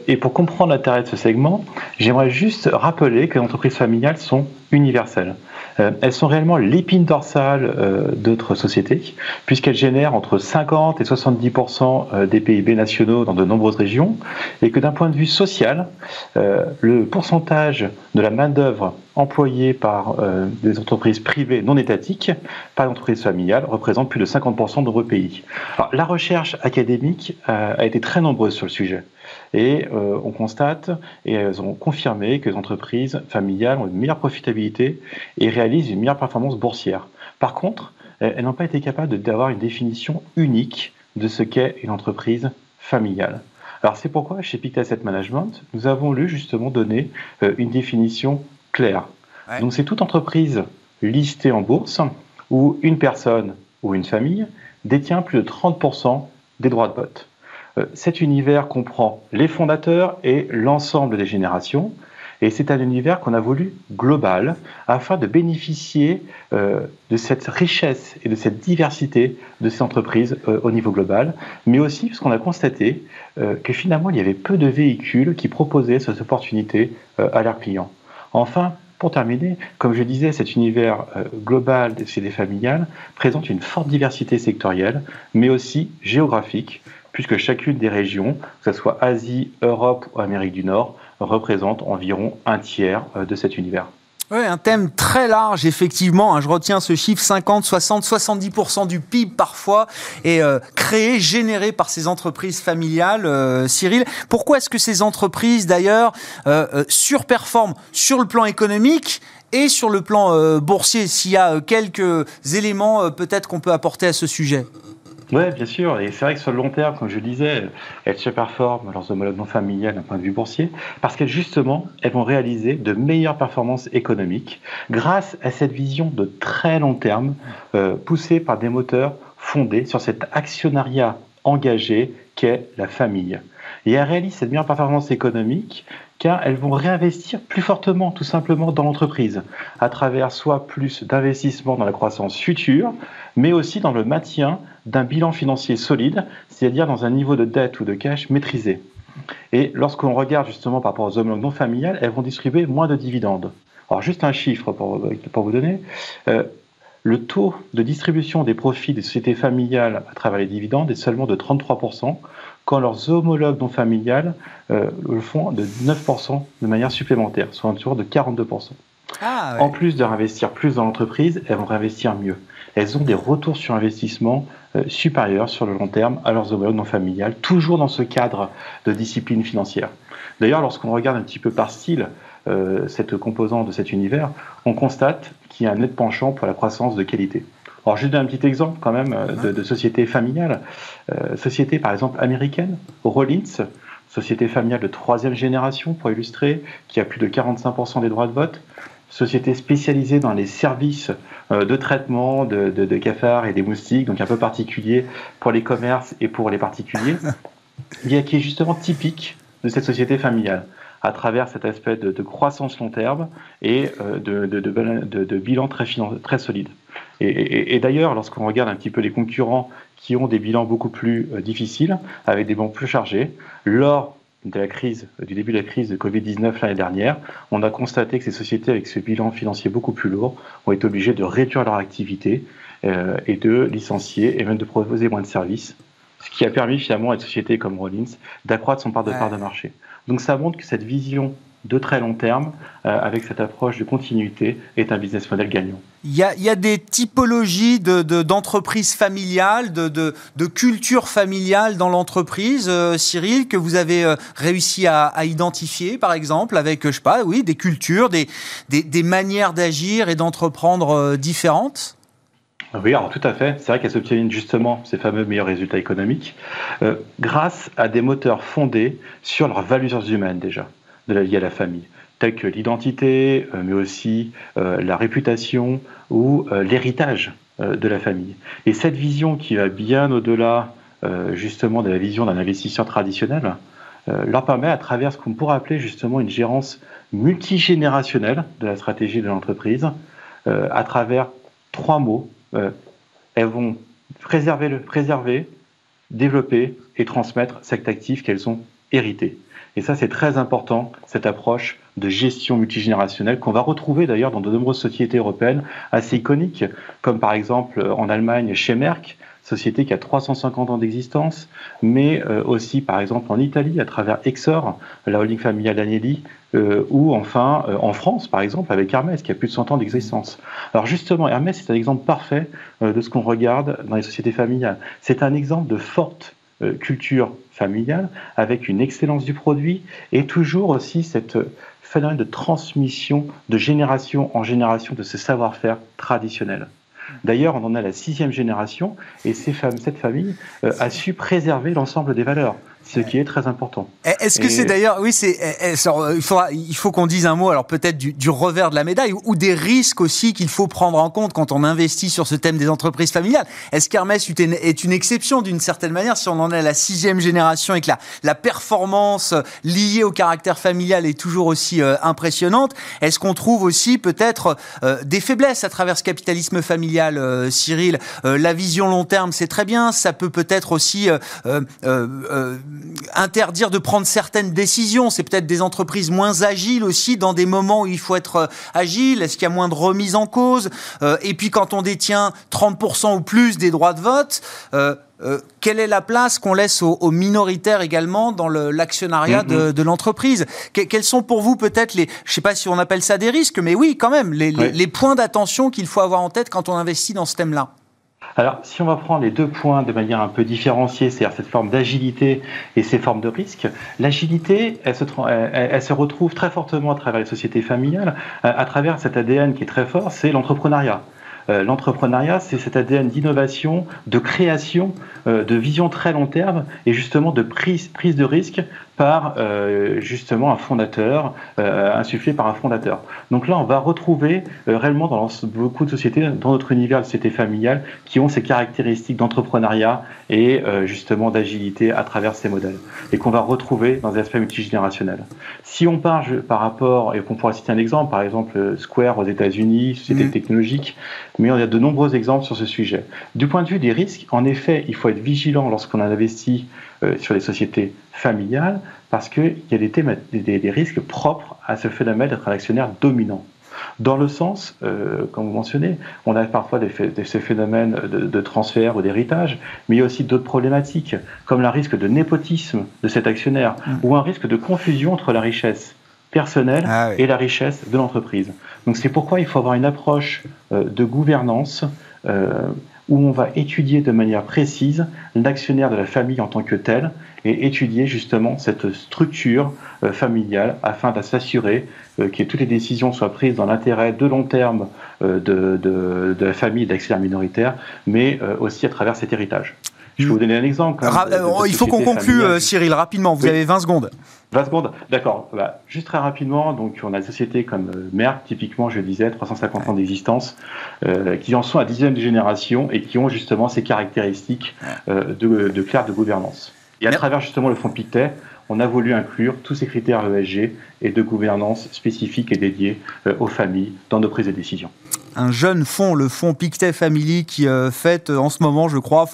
S6: et pour comprendre l'intérêt de ce segment, j'aimerais juste rappeler que les entreprises familiales sont universelles. Euh, elles sont réellement l'épine dorsale euh, d'autres sociétés, puisqu'elles génèrent entre 50 et 70% des PIB nationaux dans de nombreuses régions, et que d'un point de vue social, le pourcentage de la main-d'œuvre employée par des entreprises privées non étatiques, par l'entreprise familiale, représente plus de 50% de nombreux pays. Alors, la recherche académique académique euh, a été très nombreuse sur le sujet. Et euh, on constate, et elles ont confirmé que les entreprises familiales ont une meilleure profitabilité et réalisent une meilleure performance boursière. Par contre, elles n'ont pas été capables d'avoir une définition unique de ce qu'est une entreprise familiale. Alors c'est pourquoi chez Pictet Asset Management, nous avons lu justement donner euh, une définition claire. Donc c'est toute entreprise listée en bourse où une personne ou une famille détient plus de 30% des droits de vote. Euh, cet univers comprend les fondateurs et l'ensemble des générations, et c'est un univers qu'on a voulu global afin de bénéficier euh, de cette richesse et de cette diversité de ces entreprises euh, au niveau global, mais aussi parce qu'on a constaté que finalement il y avait peu de véhicules qui proposaient cette opportunité à leurs clients. Enfin, pour terminer, comme je disais, cet univers global des CD familiales présente une forte diversité sectorielle, mais aussi géographique, puisque chacune des régions, que ce soit Asie, Europe ou Amérique du Nord, représente environ un tiers euh, de cet univers.
S1: Oui, un thème très large, effectivement. Hein. je retiens ce chiffre 50, 60, 70% du PIB parfois est euh, créé, généré par ces entreprises familiales. Euh, Cyril, pourquoi est-ce que ces entreprises, d'ailleurs, surperforment sur le plan économique et sur le plan boursier? S'il y a quelques éléments peut-être qu'on peut apporter à ce sujet.
S6: Oui, bien sûr. Et c'est vrai que sur le long terme, comme je disais, elles se performent leurs homologues non familiales d'un point de vue boursier, parce qu'elles, justement, elles vont réaliser de meilleures performances économiques grâce à cette vision de très long terme euh, poussée par des moteurs fondés sur cet actionnariat engagé qu'est la famille. Et elles réalisent cette meilleure performance économique car elles vont réinvestir plus fortement, tout simplement, dans l'entreprise, à travers soit plus d'investissement dans la croissance future, mais aussi dans le maintien d'un bilan financier solide, c'est-à-dire dans un niveau de dette ou de cash maîtrisé. Et lorsqu'on regarde justement par rapport aux homologues non familiales, elles vont distribuer moins de dividendes. Alors juste un chiffre pour, vous donner. Euh, le taux de distribution des profits des sociétés familiales à travers les dividendes est seulement de 33%, quand leurs homologues non familiales euh, le font de 9% de manière supplémentaire, soit un de 42%. Ah, en plus de réinvestir plus dans l'entreprise, elles vont réinvestir mieux. Elles ont des retours sur investissement euh, supérieurs sur le long terme à leurs homologues non familiales, toujours dans ce cadre de discipline financière. D'ailleurs, lorsqu'on regarde un petit peu par style euh, cette composante de cet univers, on constate qu'il y a un net penchant pour la croissance de qualité. Alors, donne un petit exemple quand même euh, de, de société familiale. Euh, société, par exemple, américaine, Rollins, société familiale de troisième génération, pour illustrer, qui a plus de 45% des droits de vote. Société spécialisée dans les services euh, de traitement de, de, cafards et des moustiques, donc un peu particulier pour les commerces et pour les particuliers, [LAUGHS] qui est justement typique de cette société familiale à travers cet aspect de, croissance long terme et de, de, bilan très, très solide. Et, d'ailleurs, lorsqu'on regarde un petit peu les concurrents qui ont des bilans beaucoup plus euh, difficiles, avec des bilans plus chargés, lors de la crise, du début de la crise de Covid-19 l'année dernière, on a constaté que ces sociétés avec ce bilan financier beaucoup plus lourd ont été obligées de réduire leur activité euh, et de licencier et même de proposer moins de services, ce qui a permis finalement à une société comme Rollins d'accroître son part de part de marché. Donc ça montre que cette vision de très long terme, euh, avec cette approche de continuité, est un business model gagnant.
S1: Il y a, des typologies d'entreprises de, familiales, de, de, culture familiale dans l'entreprise, euh, Cyril, que vous avez euh, réussi à, identifier, par exemple, avec, je sais pas, oui, des cultures, des, des, manières d'agir et d'entreprendre différentes?
S6: Oui, alors tout à fait. C'est vrai qu'elles obtiennent justement ces fameux meilleurs résultats économiques grâce à des moteurs fondés sur leurs valeurs humaines déjà de la vie à la famille, telles que l'identité, euh, mais aussi euh, la réputation ou euh, l'héritage de la famille. Et cette vision qui va bien au-delà justement de la vision d'un investisseur traditionnel, leur permet à travers ce qu'on pourrait appeler justement une gérance multigénérationnelle de la stratégie de l'entreprise, à travers trois mots. elles vont préserver, préserver développer et transmettre cet actif qu'elles ont hérité. Et ça, c'est très important, cette approche de gestion multigénérationnelle qu'on va retrouver d'ailleurs dans de nombreuses sociétés européennes assez iconiques, comme par exemple en Allemagne chez Merck, société qui a 350 ans d'existence, mais euh, aussi par exemple en Italie à travers Exor, la holding familiale d'Agnelli, euh, ou enfin euh, en France par exemple avec Hermès qui a plus de 100 ans d'existence. Alors justement, Hermès c'est un exemple parfait de ce qu'on regarde dans les sociétés familiales. C'est un exemple de forte culture familiale avec une excellence du produit et toujours aussi cette phénomène de transmission de génération en génération de ce savoir-faire traditionnel. D'ailleurs, on en a la sixième génération et cette famille euh, a su préserver l'ensemble des valeurs ce qui est très important.
S1: Est-ce que c'est d'ailleurs, oui, c'est, il, faudra, il faut qu'on dise un mot, alors peut-être du, revers de la médaille ou, des risques aussi qu'il faut prendre en compte quand on investit sur ce thème des entreprises familiales. Est-ce qu'Hermès est une exception d'une certaine manière si on en est à la sixième génération et que la, la performance liée au caractère familial est toujours aussi euh, impressionnante Est-ce qu'on trouve aussi peut-être euh, des faiblesses à travers ce capitalisme familial, euh, Cyril? La vision long terme, c'est très bien. Ça peut peut-être aussi interdire de prendre certaines décisions. C'est peut-être des entreprises moins agiles aussi dans des moments où il faut être euh, agile. Est-ce qu'il y a moins de remise en cause? Euh, Et puis quand on détient 30% ou plus des droits de vote, euh, quelle est la place qu'on laisse aux, minoritaires également dans l'actionnariat de, de l'entreprise? Quels sont pour vous peut-être les, je ne sais pas si on appelle ça des risques, mais oui quand même, les points d'attention qu'il faut avoir en tête quand on investit dans ce thème-là
S6: alors, si on va prendre les deux points de manière un peu différenciée, c'est-à-dire cette forme d'agilité et ces formes de risque, l'agilité, elle se, retrouve très fortement à travers les sociétés familiales, à travers cet ADN qui est très fort, c'est l'entrepreneuriat. Euh, l'entrepreneuriat, c'est cet ADN d'innovation, de création, euh, de vision très long terme et justement de prise, prise de risque par euh, justement un fondateur, insufflé par un fondateur. Donc là, on va retrouver réellement dans beaucoup de sociétés, dans notre univers de société familiale, qui ont ces caractéristiques d'entrepreneuriat et justement d'agilité à travers ces modèles, et qu'on va retrouver dans des aspects multigénérationnels. Si on parle par rapport, et qu'on pourrait citer un exemple, par exemple Square aux États-Unis, société mmh. technologique, mais il y a de nombreux exemples sur ce sujet. Du point de vue des risques, en effet, il faut être vigilant lorsqu'on investit euh, sur les sociétés familiales, parce qu'il y a des, des, risques propres à ce phénomène d'être un actionnaire dominant. Dans le sens, euh, comme vous mentionnez, on a parfois des, ces phénomènes de, transfert ou d'héritage, mais il y a aussi d'autres problématiques, comme le risque de népotisme de cet actionnaire, mmh. ou un risque de confusion entre la richesse personnelle ah et la richesse de l'entreprise. Donc c'est pourquoi il faut avoir une approche euh, de gouvernance où on va étudier de manière précise l'actionnaire de la famille en tant que tel et étudier justement cette structure euh, familiale afin de s'assurer que toutes les décisions soient prises dans l'intérêt de long terme de, de, de, la famille d'actionnaires minoritaires, mais aussi à travers cet héritage. Je peux vous donner un exemple.
S1: Hein, il faut qu'on conclue, Cyril, rapidement. Vous avez 20 secondes.
S6: 20 secondes, d'accord. Bah, juste très rapidement, donc on a des sociétés comme euh, Merck, typiquement, je le disais, 350 ans d'existence, euh, qui en sont à dixième de génération et qui ont justement ces caractéristiques euh, de, de clair de gouvernance. Et à travers justement le fonds Pictet, on a voulu inclure tous ces critères ESG et de gouvernance spécifiques et dédiés aux familles dans nos prises de décision
S1: un jeune fonds, le fonds Pictet Family, qui euh, fête euh, en ce moment, je crois,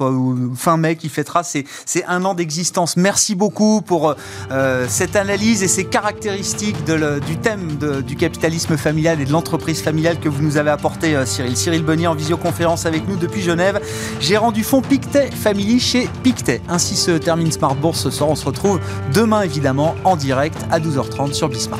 S1: fin mai, qui fêtera ses, un an d'existence. Merci beaucoup pour euh, cette analyse et ces caractéristiques du thème du capitalisme familial et de l'entreprise familiale que vous nous avez apporté, Cyril. Cyril Bonnier en visioconférence avec nous depuis Genève, gérant du fonds Pictet Family chez Pictet. Ainsi se termine Smart Bourse ce soir. On se retrouve demain, évidemment, en direct à 12h30 sur Bismart.